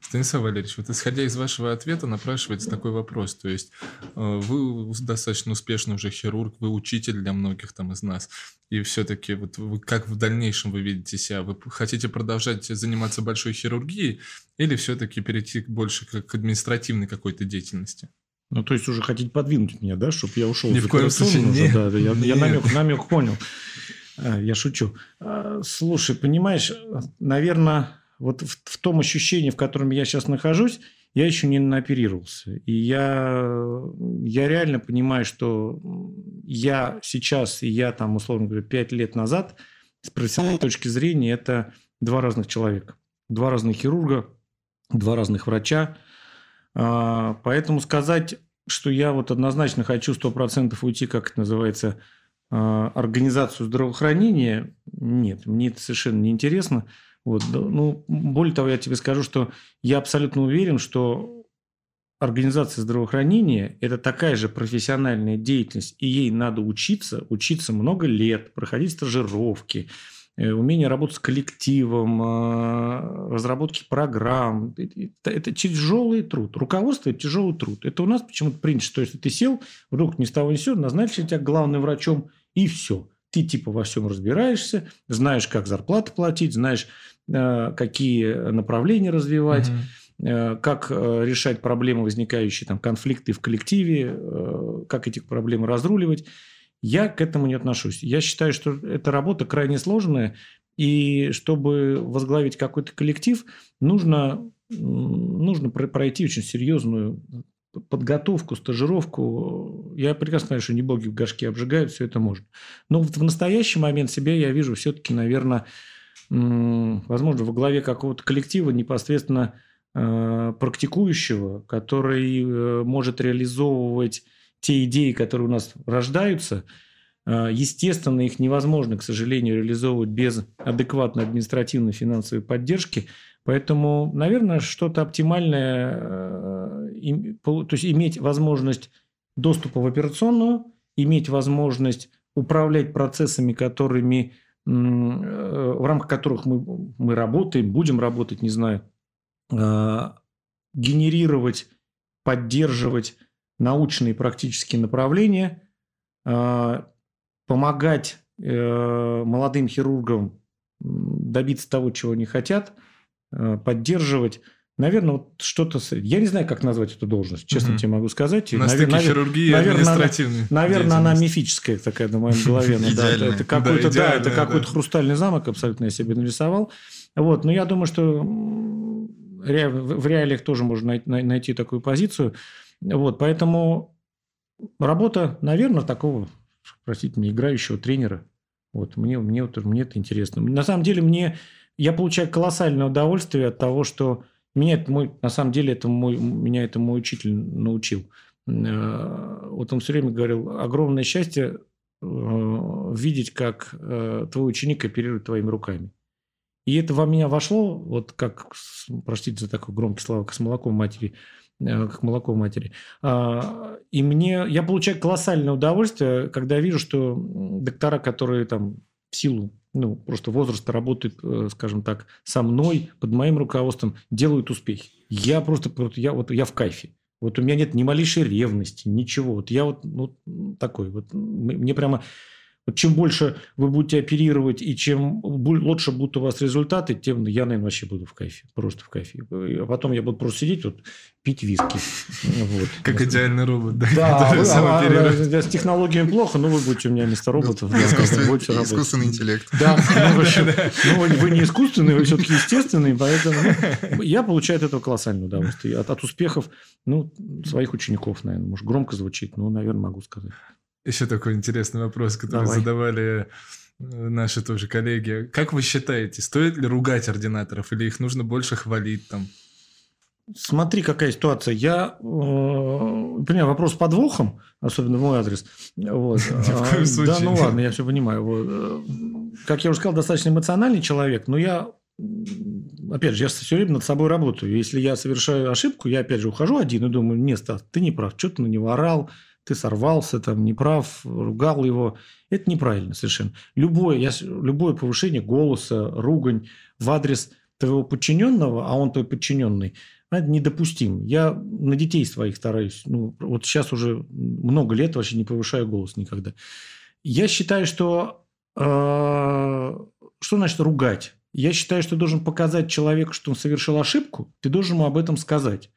Speaker 1: Станислав Валерьевич, вот исходя из вашего ответа напрашивается такой вопрос. То есть э, вы достаточно успешный уже хирург, вы учитель для многих там из нас. И все-таки вот вы, как в дальнейшем вы видите себя? Вы хотите продолжать заниматься большой хирургией или все-таки перейти больше к административной какой-то деятельности?
Speaker 3: Ну, то есть уже хотите подвинуть меня, да, чтобы я ушел
Speaker 1: Ни в коем случае
Speaker 3: уже, да, да, я, я намек, намек понял. А, я шучу. А, слушай, понимаешь, наверное, вот в, в том ощущении, в котором я сейчас нахожусь, я еще не наоперировался. И я, я реально понимаю, что я сейчас и я там, условно говоря, пять лет назад, с профессиональной точки зрения, это два разных человека. Два разных хирурга, два разных врача, поэтому сказать, что я вот однозначно хочу 100% уйти, как это называется, а, организацию здравоохранения, нет, мне это совершенно не интересно. Вот, ну, более того, я тебе скажу, что я абсолютно уверен, что организация здравоохранения – это такая же профессиональная деятельность, и ей надо учиться, учиться много лет, проходить стажировки – умение работать с коллективом, а, разработки программ. Это тяжелый труд. Руководство – это тяжелый труд. Это у нас почему-то принято, что если ты сел, вдруг ни с того ни с сего, назначили тебя главным врачом, и все. Ты типа во всем разбираешься, знаешь, как зарплату платить, знаешь, э, какие направления развивать, угу. как решать проблемы, возникающие, там, конфликты в коллективе, как эти проблемы разруливать. Я к этому не отношусь. Я считаю, что эта работа крайне сложная, и чтобы возглавить какой-то коллектив, нужно, нужно пройти очень серьезную подготовку, стажировку. Я прекрасно знаю, что не боги в горшке обжигают, все это можно. Но в настоящий момент себя я вижу все-таки, наверное, возможно, во главе какого-то коллектива непосредственно э, практикующего, который э, может реализовывать те идеи, которые у нас рождаются, а, естественно, их невозможно, к сожалению, реализовывать без адекватной административной финансовой поддержки. Поэтому, наверное, что-то оптимальное э, то есть иметь возможность доступа в операционную, иметь возможность управлять процессами, которыми, в рамках которых мы, мы работаем, будем работать, не знаю, генерировать, поддерживать научные практические направления, помогать молодым хирургам добиться того, чего они хотят, поддерживать Наверное, вот что-то... Я не знаю, как назвать эту должность, честно угу. тебе могу сказать.
Speaker 1: На стыке навер... хирургии наверное, административной
Speaker 3: Наверное, она мифическая такая на моей голове. Ну, да, это какой-то да, это какой-то хрустальный замок абсолютно я себе нарисовал. Вот, но я думаю, что в реалиях тоже можно найти такую позицию. Вот, поэтому работа, наверное, такого, простите меня, играющего тренера. Вот, мне, мне, мне это интересно. На самом деле, мне, я получаю колоссальное удовольствие от того, что меня это мой, на самом деле, это мой, меня это мой учитель научил. Э, вот он все время говорил, огромное счастье э, видеть, как э, твой ученик оперирует твоими руками. И это во меня вошло, вот как, простите за такой громкий слово, как с молоком матери, как молоко матери. А, и мне, я получаю колоссальное удовольствие, когда вижу, что доктора, которые там в силу ну, просто возраста работают, э, скажем так, со мной, под моим руководством, делают успехи. Я просто, я, вот, я в кайфе. Вот у меня нет ни малейшей ревности, ничего. Вот я вот ну, такой. Вот мне прямо вот чем больше вы будете оперировать и чем лучше будут у вас результаты, тем я, наверное, вообще буду в кайфе. Просто в кайфе. А потом я буду просто сидеть, вот, пить виски. Вот.
Speaker 1: Как идеальный робот, да?
Speaker 3: Да, вы, а, а, с технологиями плохо, но вы будете у меня вместо роботов.
Speaker 2: Искусственный интеллект.
Speaker 3: Да, ну, ну, вы не искусственный, вы все-таки естественный, поэтому ну, я получаю от этого колоссальное удовольствие. От, от успехов ну, своих учеников, наверное. Может, громко звучит, но, наверное, могу сказать.
Speaker 1: Еще такой интересный вопрос, который Давай. задавали э, наши тоже коллеги. Как вы считаете, стоит ли ругать ординаторов или их нужно больше хвалить там?
Speaker 3: Смотри, какая ситуация. Я э, понимаю вопрос с подвохом, особенно в мой адрес. Вот. А, да, ну ладно, я все понимаю. Вот. Э, как я уже сказал, достаточно эмоциональный человек, но я опять же, я все время над собой работаю. Если я совершаю ошибку, я опять же ухожу один и думаю, нет, Стас, ты не прав, что ты на него орал, ты сорвался, там, неправ, ругал его. Это неправильно совершенно. Любое, я, любое повышение голоса, ругань в адрес твоего подчиненного, а он твой подчиненный, это недопустим. Я на детей своих стараюсь. Ну, вот сейчас уже много лет вообще не повышаю голос никогда. Я считаю, что... Э, что значит ругать? Я считаю, что ты должен показать человеку, что он совершил ошибку, ты должен ему об этом сказать.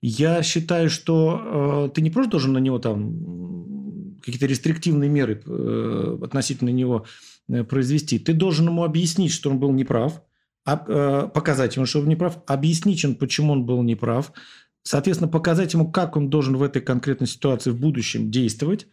Speaker 3: Я считаю, что э, ты не просто должен на него там какие-то рестриктивные меры э, относительно него э, произвести. Ты должен ему объяснить, что он был неправ, а, э, показать ему, что он неправ, объяснить ему, почему он был неправ, соответственно, показать ему, как он должен в этой конкретной ситуации в будущем действовать,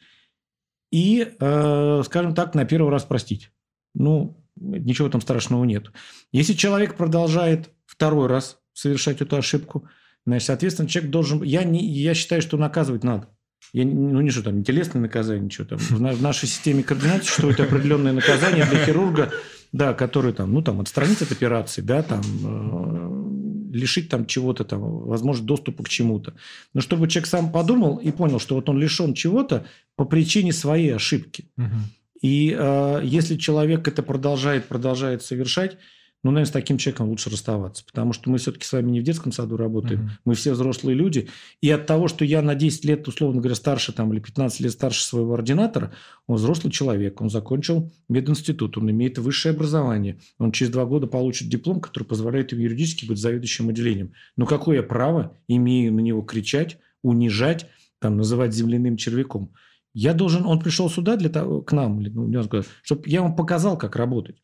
Speaker 3: и, э, скажем так, на первый раз простить. Ну, ничего там страшного нет. Если человек продолжает второй раз совершать эту ошибку – Значит, соответственно, человек должен... Я, не, я считаю, что наказывать надо. Я, ну, не что там, не телесное наказание, ничего там. В, в нашей системе координации существует определенное наказание для хирурга, да, который там, ну, там, отстранить от операции, да, там, э, лишить там чего-то там, возможно, доступа к чему-то. Но чтобы человек сам подумал и понял, что вот он лишен чего-то по причине своей ошибки. Угу. И э, если человек это продолжает, продолжает совершать, ну, наверное, с таким человеком лучше расставаться, потому что мы все-таки с вами не в детском саду работаем, угу. мы все взрослые люди, и от того, что я на 10 лет, условно говоря, старше там, или 15 лет старше своего ординатора, он взрослый человек, он закончил мединститут, он имеет высшее образование, он через два года получит диплом, который позволяет ему юридически быть заведующим отделением. Но какое право имею на него кричать, унижать, там, называть земляным червяком? Я должен, он пришел сюда для того, к нам, ну, чтобы я вам показал, как работать.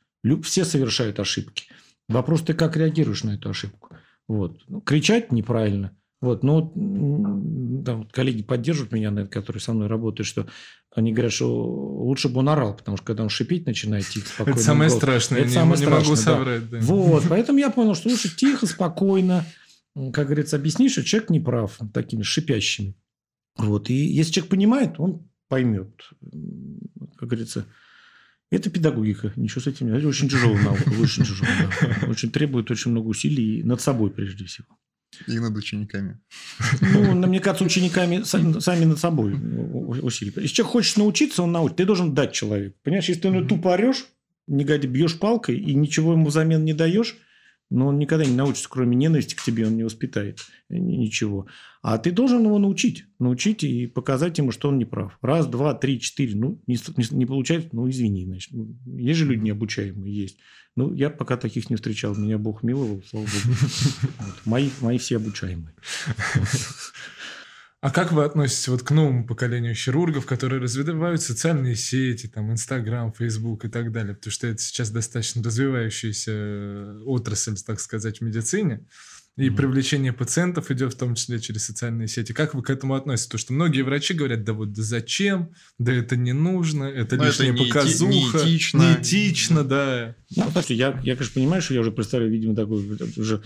Speaker 3: Все совершают ошибки. Вопрос, ты как реагируешь на эту ошибку? Вот. Ну, кричать неправильно. Вот, но там, коллеги поддерживают меня, которые со мной работают, что они говорят, что лучше бы он орал, потому что когда он шипеть начинает тихо, спокойно.
Speaker 1: Это самое голос, страшное, это не, самое не страшное, могу соврать. Да.
Speaker 3: Да. Вот, поэтому я понял, что лучше тихо, спокойно, как говорится, объяснить, что человек не прав такими шипящими. Вот, и если человек понимает, он поймет, как говорится, это педагогика. Ничего с этим нет. Это очень тяжелая наука. Очень тяжелая. Да. Очень требует очень много усилий над собой прежде всего.
Speaker 2: И над учениками.
Speaker 3: Ну, мне кажется, учениками сами над собой усилий. Если человек хочет научиться, он научит. Ты должен дать человеку. Понимаешь, если ты mm тупо орешь, негодя бьешь палкой и ничего ему взамен не даешь, но он никогда не научится, кроме ненависти к тебе, он не воспитает ничего. А ты должен его научить. Научить и показать ему, что он не прав. Раз, два, три, четыре. Ну, не, не, не получается, ну, извини. Значит. Ну, есть же люди необучаемые, есть. Ну, я пока таких не встречал. Меня Бог миловал, слава Богу. Мои, мои все обучаемые.
Speaker 1: А как вы относитесь вот к новому поколению хирургов, которые развивают социальные сети, там, Инстаграм, Фейсбук и так далее? Потому что это сейчас достаточно развивающаяся отрасль, так сказать, в медицине. И mm-hmm. привлечение пациентов идет в том числе через социальные сети. Как вы к этому относитесь? Потому что многие врачи говорят, да вот да зачем, да это не нужно, это Но лишняя это не показуха, неэтично. неэтично, да.
Speaker 3: Ну, слушайте, я, я, конечно, понимаю, что я уже представляю, видимо, такое уже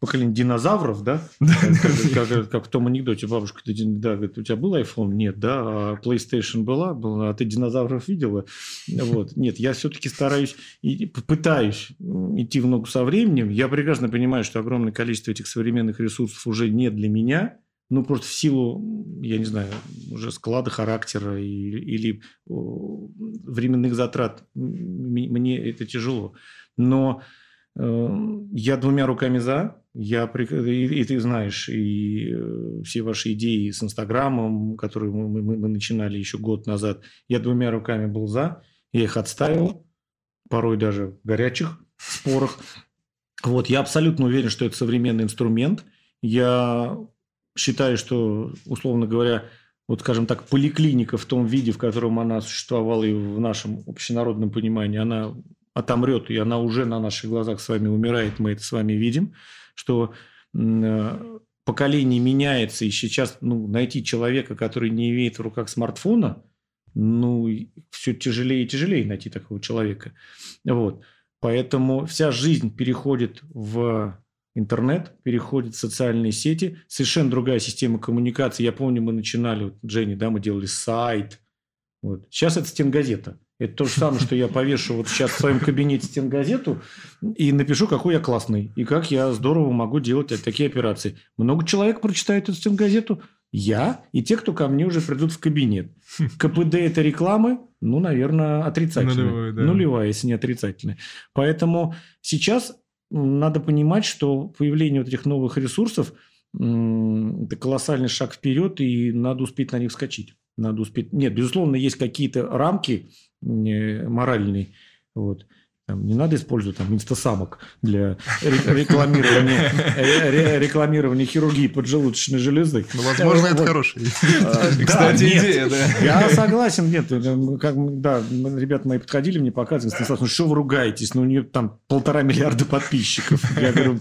Speaker 3: поколение динозавров, да? Как, как, как в том анекдоте, бабушка, ты, да, говорит, у тебя был iPhone? Нет, да, а PlayStation была? была а ты динозавров видела? Вот. Нет, я все-таки стараюсь и пытаюсь идти в ногу со временем. Я прекрасно понимаю, что огромное количество этих современных ресурсов уже не для меня, ну, просто в силу, я не знаю, уже склада характера и, или временных затрат мне это тяжело. Но э, я двумя руками за. Я, и, и ты знаешь, и э, все ваши идеи с Инстаграмом, которые мы, мы, мы начинали еще год назад, я двумя руками был за. Я их отставил, порой даже в горячих спорах. Вот, я абсолютно уверен, что это современный инструмент. Я считаю, что, условно говоря, вот, скажем так, поликлиника в том виде, в котором она существовала и в нашем общенародном понимании, она отомрет, и она уже на наших глазах с вами умирает, мы это с вами видим, что э, поколение меняется, и сейчас ну, найти человека, который не имеет в руках смартфона, ну, все тяжелее и тяжелее найти такого человека. Вот. Поэтому вся жизнь переходит в интернет, переходит в социальные сети, совершенно другая система коммуникации. Я помню, мы начинали, вот, Дженни, да, мы делали сайт. Вот. Сейчас это стенгазета. Это то же самое, что я повешу вот сейчас в своем кабинете стенгазету и напишу, какой я классный, и как я здорово могу делать такие операции. Много человек прочитает эту стенгазету, я и те, кто ко мне уже придут в кабинет. КПД – это рекламы, ну, наверное, отрицательная. Нулевая, да. Нулевая, если не отрицательная. Поэтому сейчас надо понимать, что появление вот этих новых ресурсов – это колоссальный шаг вперед, и надо успеть на них скачать. Надо успеть... Нет, безусловно, есть какие-то рамки моральные. Вот. Там, не надо использовать там инстасамок для рекламирования, рекламирования хирургии поджелудочной железы.
Speaker 2: Ну, возможно, это хорошая
Speaker 3: Кстати, идея, да. Я согласен, нет. Как, да, ребята мои подходили, мне показывали, Станислав, ну что вы ругаетесь? Ну, у нее там полтора миллиарда подписчиков. Я говорю,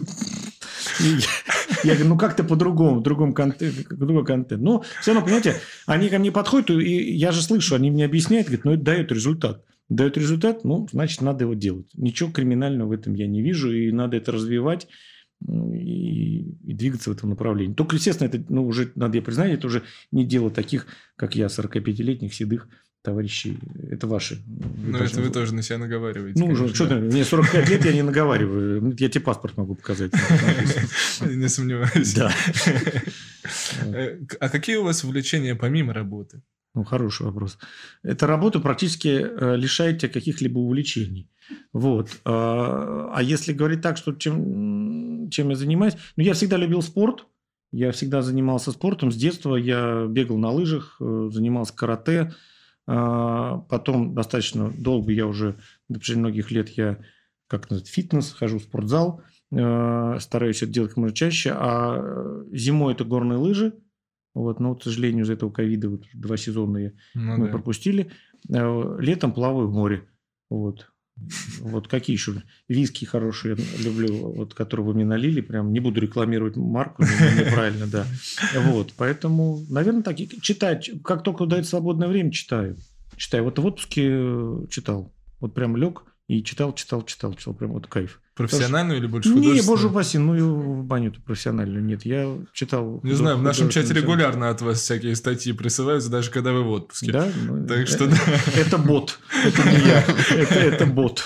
Speaker 3: я говорю, ну как-то по-другому, в другом контент, другой контент. Но все равно, понимаете, они ко мне подходят, и я же слышу, они мне объясняют, говорят, ну это дает результат дает результат, ну, значит, надо его делать. Ничего криминального в этом я не вижу, и надо это развивать и, и двигаться в этом направлении. Только, естественно, это, ну, уже, надо я признать, это уже не дело таких, как я, 45-летних седых товарищей. Это ваши.
Speaker 1: Ну, это вы тоже на себя наговариваете.
Speaker 3: Ну, уже, что ты, мне 45 лет, я не наговариваю. Я тебе паспорт могу показать.
Speaker 1: Не сомневаюсь.
Speaker 3: Да.
Speaker 1: Э, а какие у вас увлечения помимо работы?
Speaker 3: Ну, хороший вопрос. Эта работа практически э, лишает тебя каких-либо увлечений. Вот. А, а если говорить так, что чем, чем я занимаюсь? Ну, я всегда любил спорт. Я всегда занимался спортом. С детства я бегал на лыжах, э, занимался карате. А, потом достаточно долго я уже, на протяжении многих лет я как называть, фитнес, хожу в спортзал. Э, стараюсь это делать как можно чаще. А зимой это горные лыжи – вот, но, к сожалению, из-за этого ковида вот, два сезона ну, мы да. пропустили. Э, летом плаваю в море. Вот. Вот какие еще виски хорошие люблю, вот, которые вы мне налили, прям не буду рекламировать марку, неправильно, да. Вот, поэтому, наверное, так читать, как только дает свободное время, читаю. Читаю. Вот в отпуске э, читал. Вот прям лег и читал, читал, читал, читал, прям вот кайф.
Speaker 1: Профессиональную или больше художественную?
Speaker 3: Не, боже упаси, ну и в баню профессиональную нет. Я читал...
Speaker 1: Не знаю, в нашем чате регулярно от вас всякие статьи присылаются, даже когда вы в отпуске.
Speaker 3: Да?
Speaker 1: Ну, так что...
Speaker 3: Это бот, это не я, это бот.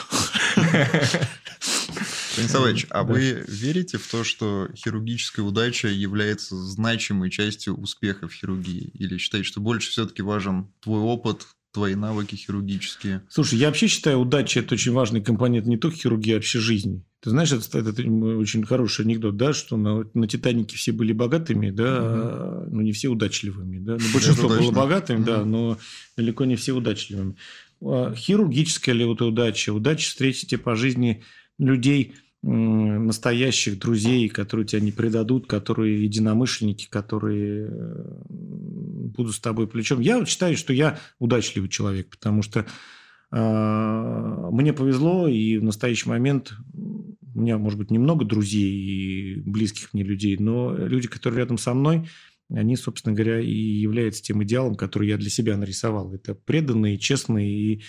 Speaker 2: Станиславович, а вы верите в то, что хирургическая удача является значимой частью успеха в хирургии? Или считаете, что больше все-таки важен твой опыт, твои навыки хирургические?
Speaker 3: Слушай, я вообще считаю, удача – это очень важный компонент не только хирургии, а вообще жизни. Ты знаешь, это, это, очень хороший анекдот, да, что на, на «Титанике» все были богатыми, да, угу. но не все удачливыми. Да? Ну, большинство было богатыми, угу. да, но далеко не все удачливыми. А, хирургическая ли вот удача? Удача встретите по жизни людей, настоящих друзей, которые тебя не предадут, которые единомышленники, которые будут с тобой плечом. Я вот считаю, что я удачливый человек, потому что э, мне повезло, и в настоящий момент у меня, может быть, немного друзей и близких мне людей, но люди, которые рядом со мной, они, собственно говоря, и являются тем идеалом, который я для себя нарисовал. Это преданные, честные и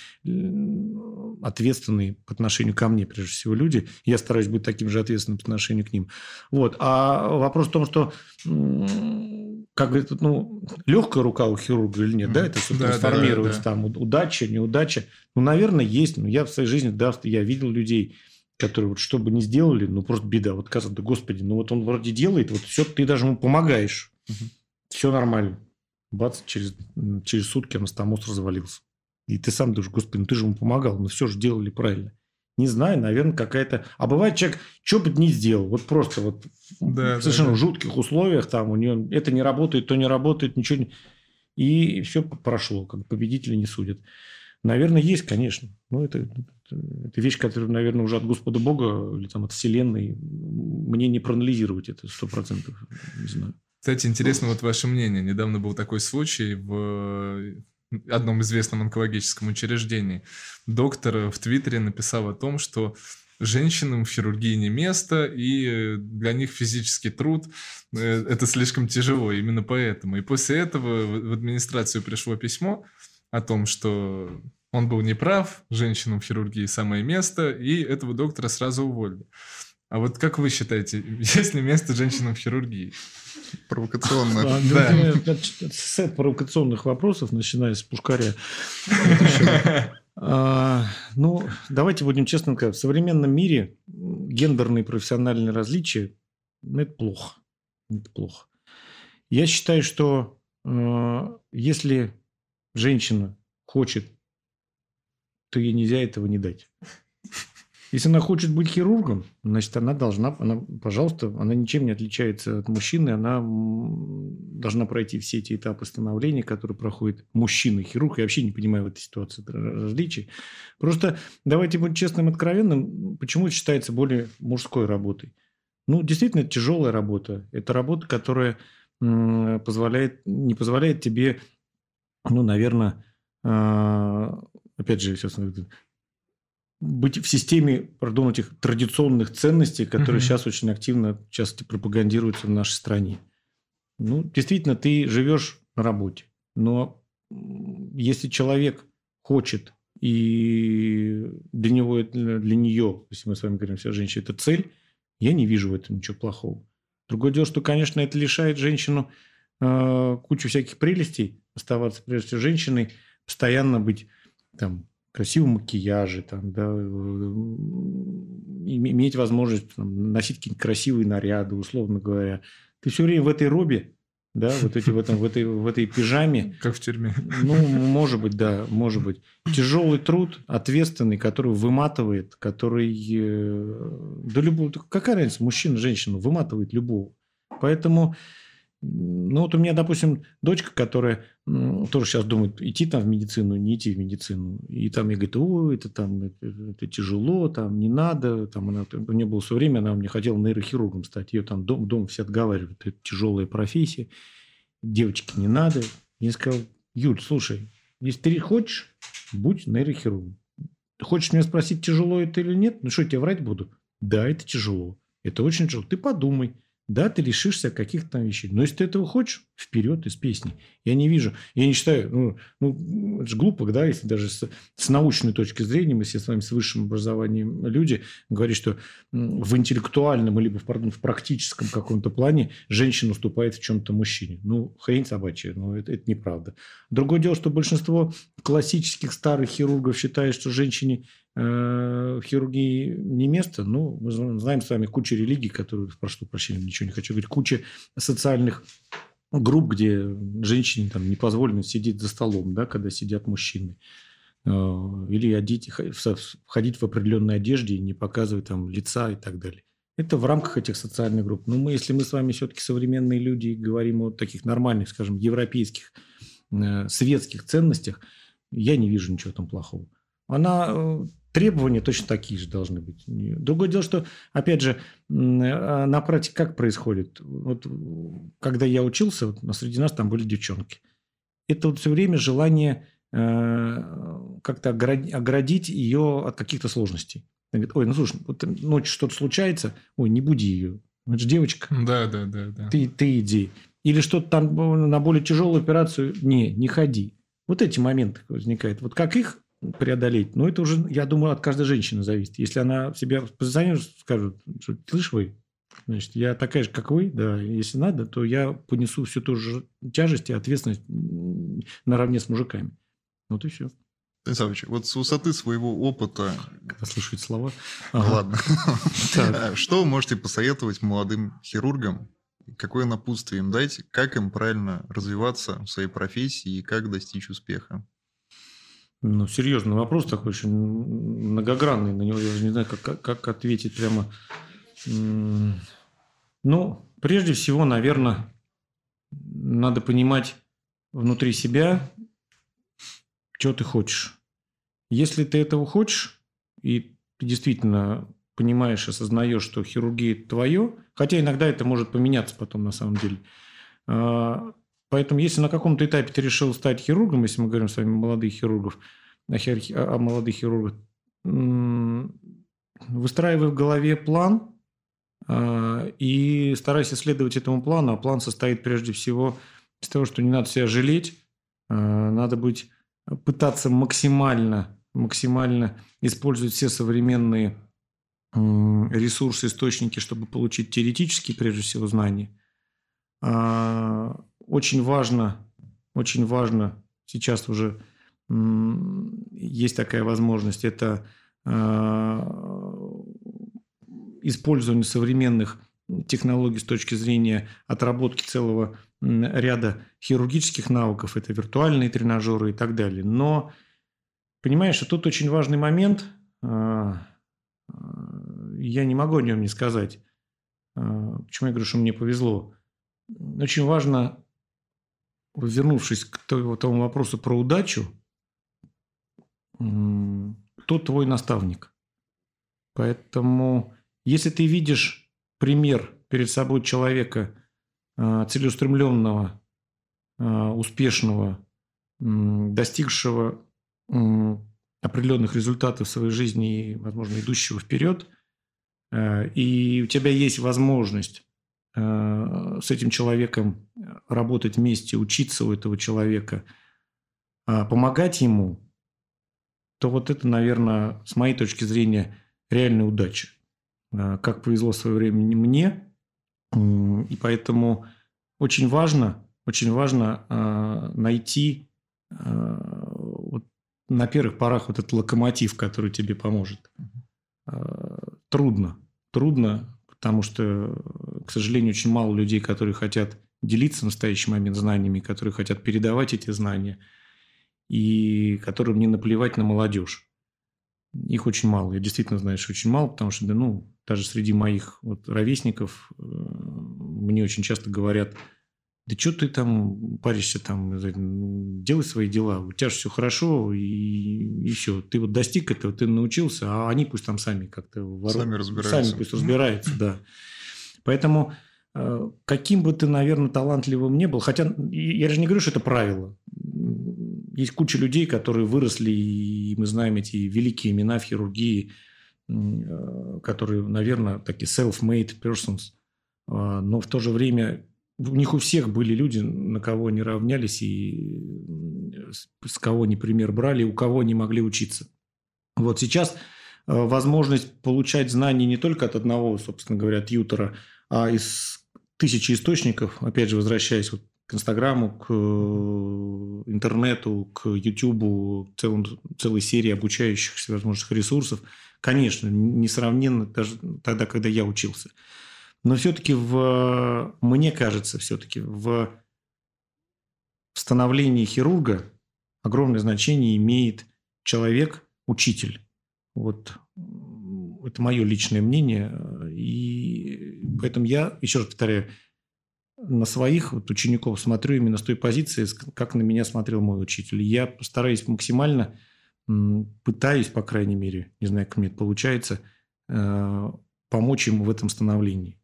Speaker 3: ответственные по отношению ко мне, прежде всего, люди. Я стараюсь быть таким же ответственным по отношению к ним. Вот. А вопрос в том, что как говорится, ну, легкая рука у хирурга или нет, да, это все да, трансформируется, да, да, да. там, удача, неудача. Ну, наверное, есть. Но я в своей жизни, да, я видел людей, которые вот что бы ни сделали, ну, просто беда. Вот казалось, да, господи, ну, вот он вроде делает, вот все, ты даже ему помогаешь. Угу. Все нормально. Бац, через, через сутки анастомоз развалился. И ты сам думаешь, господи, ну ты же ему помогал, мы все же делали правильно. Не знаю, наверное, какая-то... А бывает человек, что бы не сделал, вот просто вот да, в совершенно да, жутких условиях, там у него это не работает, то не работает, ничего не... И все прошло, как победители не судят. Наверное, есть, конечно. Но это, это, это вещь, которая, наверное, уже от Господа Бога или там от Вселенной. Мне не проанализировать это сто процентов. Не знаю.
Speaker 1: Кстати, интересно вот ваше мнение. Недавно был такой случай в одном известном онкологическом учреждении. Доктор в Твиттере написал о том, что женщинам в хирургии не место, и для них физический труд э, – это слишком тяжело, именно поэтому. И после этого в администрацию пришло письмо о том, что он был неправ, женщинам в хирургии самое место, и этого доктора сразу уволили. А вот как вы считаете, есть ли место женщинам в хирургии?
Speaker 2: Провокационно.
Speaker 3: Да. Сет провокационных вопросов, начиная с Пушкаря. А, ну, давайте будем честны, в современном мире гендерные профессиональные различия ну, это плохо. Это плохо. Я считаю, что э, если женщина хочет, то ей нельзя этого не дать. Если она хочет быть хирургом, значит, она должна, она, пожалуйста, она ничем не отличается от мужчины, она должна пройти все эти этапы становления, которые проходит мужчина-хирург. Я вообще не понимаю в этой ситуации различий. Просто давайте быть честным откровенным, почему это считается более мужской работой. Ну, действительно, это тяжелая работа. Это работа, которая позволяет, не позволяет тебе, ну, наверное, а, опять же, сейчас быть в системе, пардон, этих традиционных ценностей, которые угу. сейчас очень активно часто пропагандируются в нашей стране. Ну, действительно, ты живешь на работе, но если человек хочет и для него, для нее, если мы с вами говорим, вся женщина, это цель, я не вижу в этом ничего плохого. Другое дело, что, конечно, это лишает женщину э, кучу всяких прелестей, оставаться прежде всего женщиной, постоянно быть там красивом макияже, там, да, иметь возможность там, носить какие-то красивые наряды, условно говоря. Ты все время в этой робе, да, вот эти в, этом, в, этой, в этой пижаме.
Speaker 1: Как в тюрьме.
Speaker 3: Ну, может быть, да, может быть. Тяжелый труд, ответственный, который выматывает, который... Э, да любого... Какая разница, мужчина, женщина, выматывает любого. Поэтому ну, вот у меня, допустим, дочка, которая тоже сейчас думает, идти там в медицину, не идти в медицину. И там мне говорит, о, это там это, это тяжело, там не надо. Там она, у нее было все время, она мне хотела нейрохирургом стать. Ее там дом, дом все отговаривают, это тяжелая профессия, девочки не надо. Я сказал, Юль, слушай, если ты хочешь, будь нейрохирургом. Хочешь меня спросить, тяжело это или нет? Ну что, я тебе врать буду? Да, это тяжело. Это очень тяжело. Ты подумай. Да, ты лишишься каких-то там вещей. Но если ты этого хочешь, вперед из песни. Я не вижу, я не считаю, ну, ну это же глупо, да, если даже с, с научной точки зрения, мы все с вами с высшим образованием люди, говорят, что в интеллектуальном либо в, в практическом каком-то плане женщина уступает в чем-то мужчине. Ну, хрень собачья, но это, это неправда. Другое дело, что большинство классических старых хирургов считает, что женщине в хирургии не место. Ну, мы знаем с вами кучу религий, которые, прошу прощения, ничего не хочу говорить, куча социальных групп, где женщине там не позволено сидеть за столом, да, когда сидят мужчины. Или одеть, входить в определенной одежде и не показывать там лица и так далее. Это в рамках этих социальных групп. Но мы, если мы с вами все-таки современные люди и говорим о таких нормальных, скажем, европейских, э, светских ценностях, я не вижу ничего там плохого. Она э, требования точно такие же должны быть. Другое дело, что, опять же, а на практике как происходит? Вот, когда я учился, вот, среди нас там были девчонки. Это вот все время желание э, как-то оградить ее от каких-то сложностей. Она говорит, ой, ну слушай, вот ночью что-то случается, ой, не буди ее. Это же девочка.
Speaker 1: Да, да, да. да.
Speaker 3: Ты, ты иди. Или что-то там на более тяжелую операцию, не, не ходи. Вот эти моменты возникают. Вот как их преодолеть? Ну, это уже, я думаю, от каждой женщины зависит. Если она себя позиционирует, скажет, что слышь вы, значит, я такая же, как вы, да, если надо, то я понесу всю ту же тяжесть и ответственность наравне с мужиками. Вот и все.
Speaker 2: Станиславович, вот с высоты своего опыта...
Speaker 3: Когда слушают слова.
Speaker 2: Ага. Ладно. Что вы можете посоветовать молодым хирургам? Какое напутствие им дать? Как им правильно развиваться в своей профессии и как достичь успеха?
Speaker 3: Ну, серьезный вопрос такой, очень многогранный. На него я даже не знаю, как, как ответить прямо. Ну, прежде всего, наверное, надо понимать внутри себя, что ты хочешь. Если ты этого хочешь, и ты действительно понимаешь, осознаешь, что хирургия твое, хотя иногда это может поменяться потом на самом деле. А, поэтому, если на каком-то этапе ты решил стать хирургом, если мы говорим с вами о молодых хирургов, о молодых хирургах, выстраивай в голове план а, и старайся следовать этому плану. А план состоит прежде всего из того, что не надо себя жалеть, а, надо быть пытаться максимально, максимально использовать все современные ресурсы, источники, чтобы получить теоретические, прежде всего, знания. Очень важно, очень важно, сейчас уже есть такая возможность, это а, использование современных технологий с точки зрения отработки целого ряда хирургических навыков, это виртуальные тренажеры и так далее. Но, понимаешь, тут очень важный момент, а, а, я не могу о нем не сказать. Почему я говорю, что мне повезло? Очень важно, вернувшись к тому вопросу про удачу, кто твой наставник. Поэтому, если ты видишь пример перед собой человека – Э, целеустремленного, э, успешного, достигшего определенных результатов в своей жизни и, возможно, идущего вперед, э, и у тебя есть возможность с этим человеком работать вместе, учиться у этого человека, помогать ему, то вот это, наверное, с моей точки зрения, реальная удача. Как повезло в свое время мне, и поэтому очень важно, очень важно э, найти э, вот, на первых порах вот этот локомотив, который тебе поможет. Э, трудно, трудно, потому что, к сожалению, очень мало людей, которые хотят делиться в настоящий момент знаниями, которые хотят передавать эти знания, и которым не наплевать на молодежь. Их очень мало. Я действительно знаю, что очень мало, потому что, да, ну, даже среди моих вот ровесников э, мне очень часто говорят, да что ты там паришься там, делай свои дела, у тебя же все хорошо, и, и все. Ты вот достиг этого, ты научился, а они пусть там сами как-то...
Speaker 2: Ворот, сами разбираются.
Speaker 3: Сами пусть разбираются, да. Поэтому э, каким бы ты, наверное, талантливым не был, хотя я же не говорю, что это правило. Есть куча людей, которые выросли, и мы знаем эти великие имена в хирургии, Э, которые, наверное, такие self-made persons, а, но в то же время у них у всех были люди, на кого они равнялись и с кого они пример брали, у кого они могли учиться. Вот сейчас э, возможность получать знания не только от одного, собственно говоря, тьютера, а из тысячи источников, опять же, возвращаясь вот к Инстаграму, к э, интернету, к Ютубу, целым, целой серии обучающих всевозможных ресурсов, конечно, несравненно даже тогда, когда я учился. Но все-таки в, мне кажется, все-таки в становлении хирурга огромное значение имеет человек, учитель. Вот это мое личное мнение. И поэтому я, еще раз повторяю, на своих вот учеников смотрю именно с той позиции, как на меня смотрел мой учитель. Я стараюсь максимально, пытаюсь, по крайней мере, не знаю, как мне это получается, э, помочь ему в этом становлении.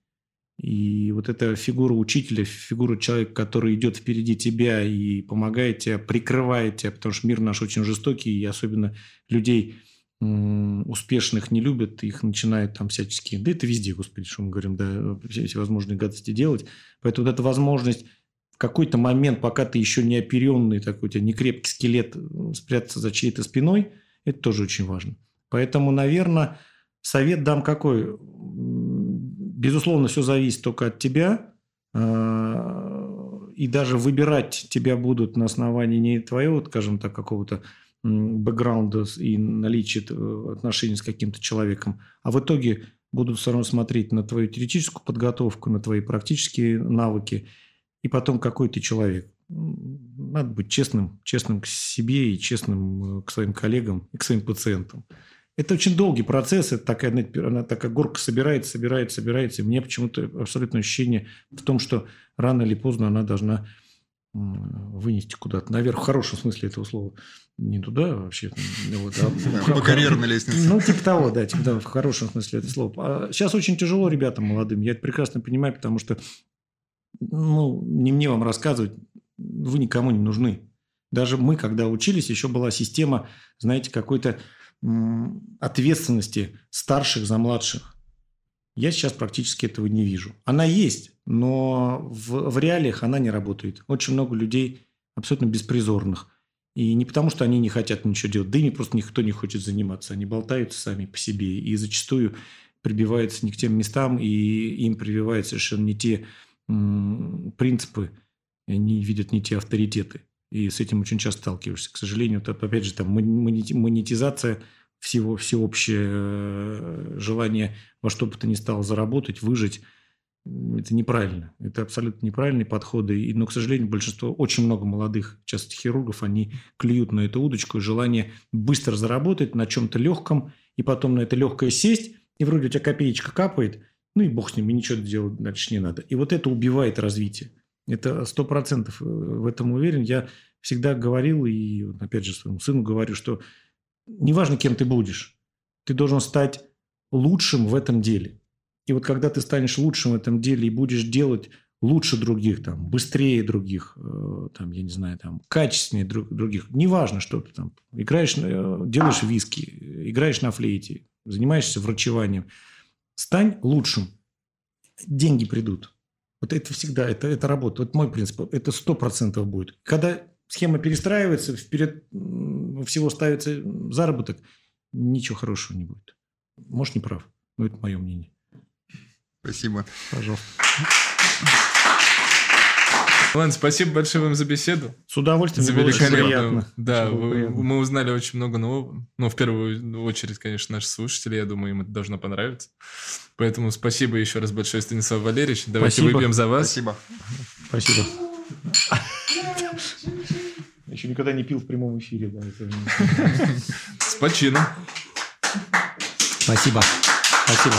Speaker 3: И вот эта фигура учителя, фигура человека, который идет впереди тебя и помогает тебе, прикрывает тебя, потому что мир наш очень жестокий, и особенно людей успешных не любят, их начинают там всячески, да это везде, господи, что мы говорим, да, все, все возможные гадости делать. Поэтому вот эта возможность в какой-то момент, пока ты еще не оперенный, такой у тебя не крепкий скелет, спрятаться за чьей-то спиной, это тоже очень важно. Поэтому, наверное, совет дам какой? Безусловно, все зависит только от тебя, а, и даже выбирать тебя будут на основании не твоего, скажем так, какого-то бэкграунда и наличие э, отношений с каким-то человеком, а в итоге будут все равно смотреть на твою теоретическую подготовку, на твои практические навыки, и потом какой ты человек. Надо быть честным, честным к себе и честным э, к своим коллегам и к своим пациентам. Это очень долгий процесс, это такая, она такая горка собирается, собирается, собирается. И мне почему-то абсолютно ощущение в том, что рано или поздно она должна вынести куда-то наверх, в хорошем смысле этого слова не туда вообще. Вот,
Speaker 2: а, По карьерной лестнице.
Speaker 3: Ну, типа того, да, типа, да, в хорошем смысле это слово. А сейчас очень тяжело ребятам молодым, я это прекрасно понимаю, потому что, ну, не мне вам рассказывать, вы никому не нужны. Даже мы, когда учились, еще была система, знаете, какой-то ответственности старших за младших. Я сейчас практически этого не вижу. Она есть, но в, в реалиях она не работает. Очень много людей абсолютно беспризорных. И не потому, что они не хотят ничего делать, да и не просто никто не хочет заниматься. Они болтаются сами по себе и зачастую прибиваются не к тем местам, и им прививают совершенно не те принципы, они видят не те авторитеты. И с этим очень часто сталкиваешься. К сожалению, это, опять же, там монетизация всего, всеобщее э, желание во что бы то ни стало заработать, выжить – это неправильно. Это абсолютно неправильные подходы. И, но, к сожалению, большинство, очень много молодых, часто хирургов, они клюют на эту удочку. Желание быстро заработать на чем-то легком, и потом на это легкое сесть, и вроде у тебя копеечка капает, ну и бог с ним, и ничего делать дальше не надо. И вот это убивает развитие. Это сто процентов э, в этом уверен. Я всегда говорил, и опять же своему сыну говорю, что неважно, кем ты будешь, ты должен стать лучшим в этом деле. И вот когда ты станешь лучшим в этом деле и будешь делать лучше других, там, быстрее других, э, там, я не знаю, там, качественнее друг, других, неважно, что ты там, играешь, э, делаешь виски, играешь на флейте, занимаешься врачеванием, стань лучшим, деньги придут. Вот это всегда, это, это работа. Вот мой принцип, это сто процентов будет. Когда схема перестраивается, вперед всего ставится заработок, ничего хорошего не будет. Может, не прав, но это мое мнение.
Speaker 2: Спасибо.
Speaker 3: Пожалуйста.
Speaker 1: Ладно, спасибо большое вам за беседу.
Speaker 3: С удовольствием. За великолепно. приятно.
Speaker 1: Да, вы, мы узнали очень много нового. Ну, в первую очередь, конечно, наши слушатели. Я думаю, им это должно понравиться. Поэтому спасибо еще раз большое, Станислав Валерьевич. Давайте спасибо. выпьем за вас.
Speaker 2: Спасибо.
Speaker 3: Спасибо. Еще никогда не пил в прямом эфире. Да,
Speaker 1: С почином.
Speaker 3: Спасибо. Спасибо.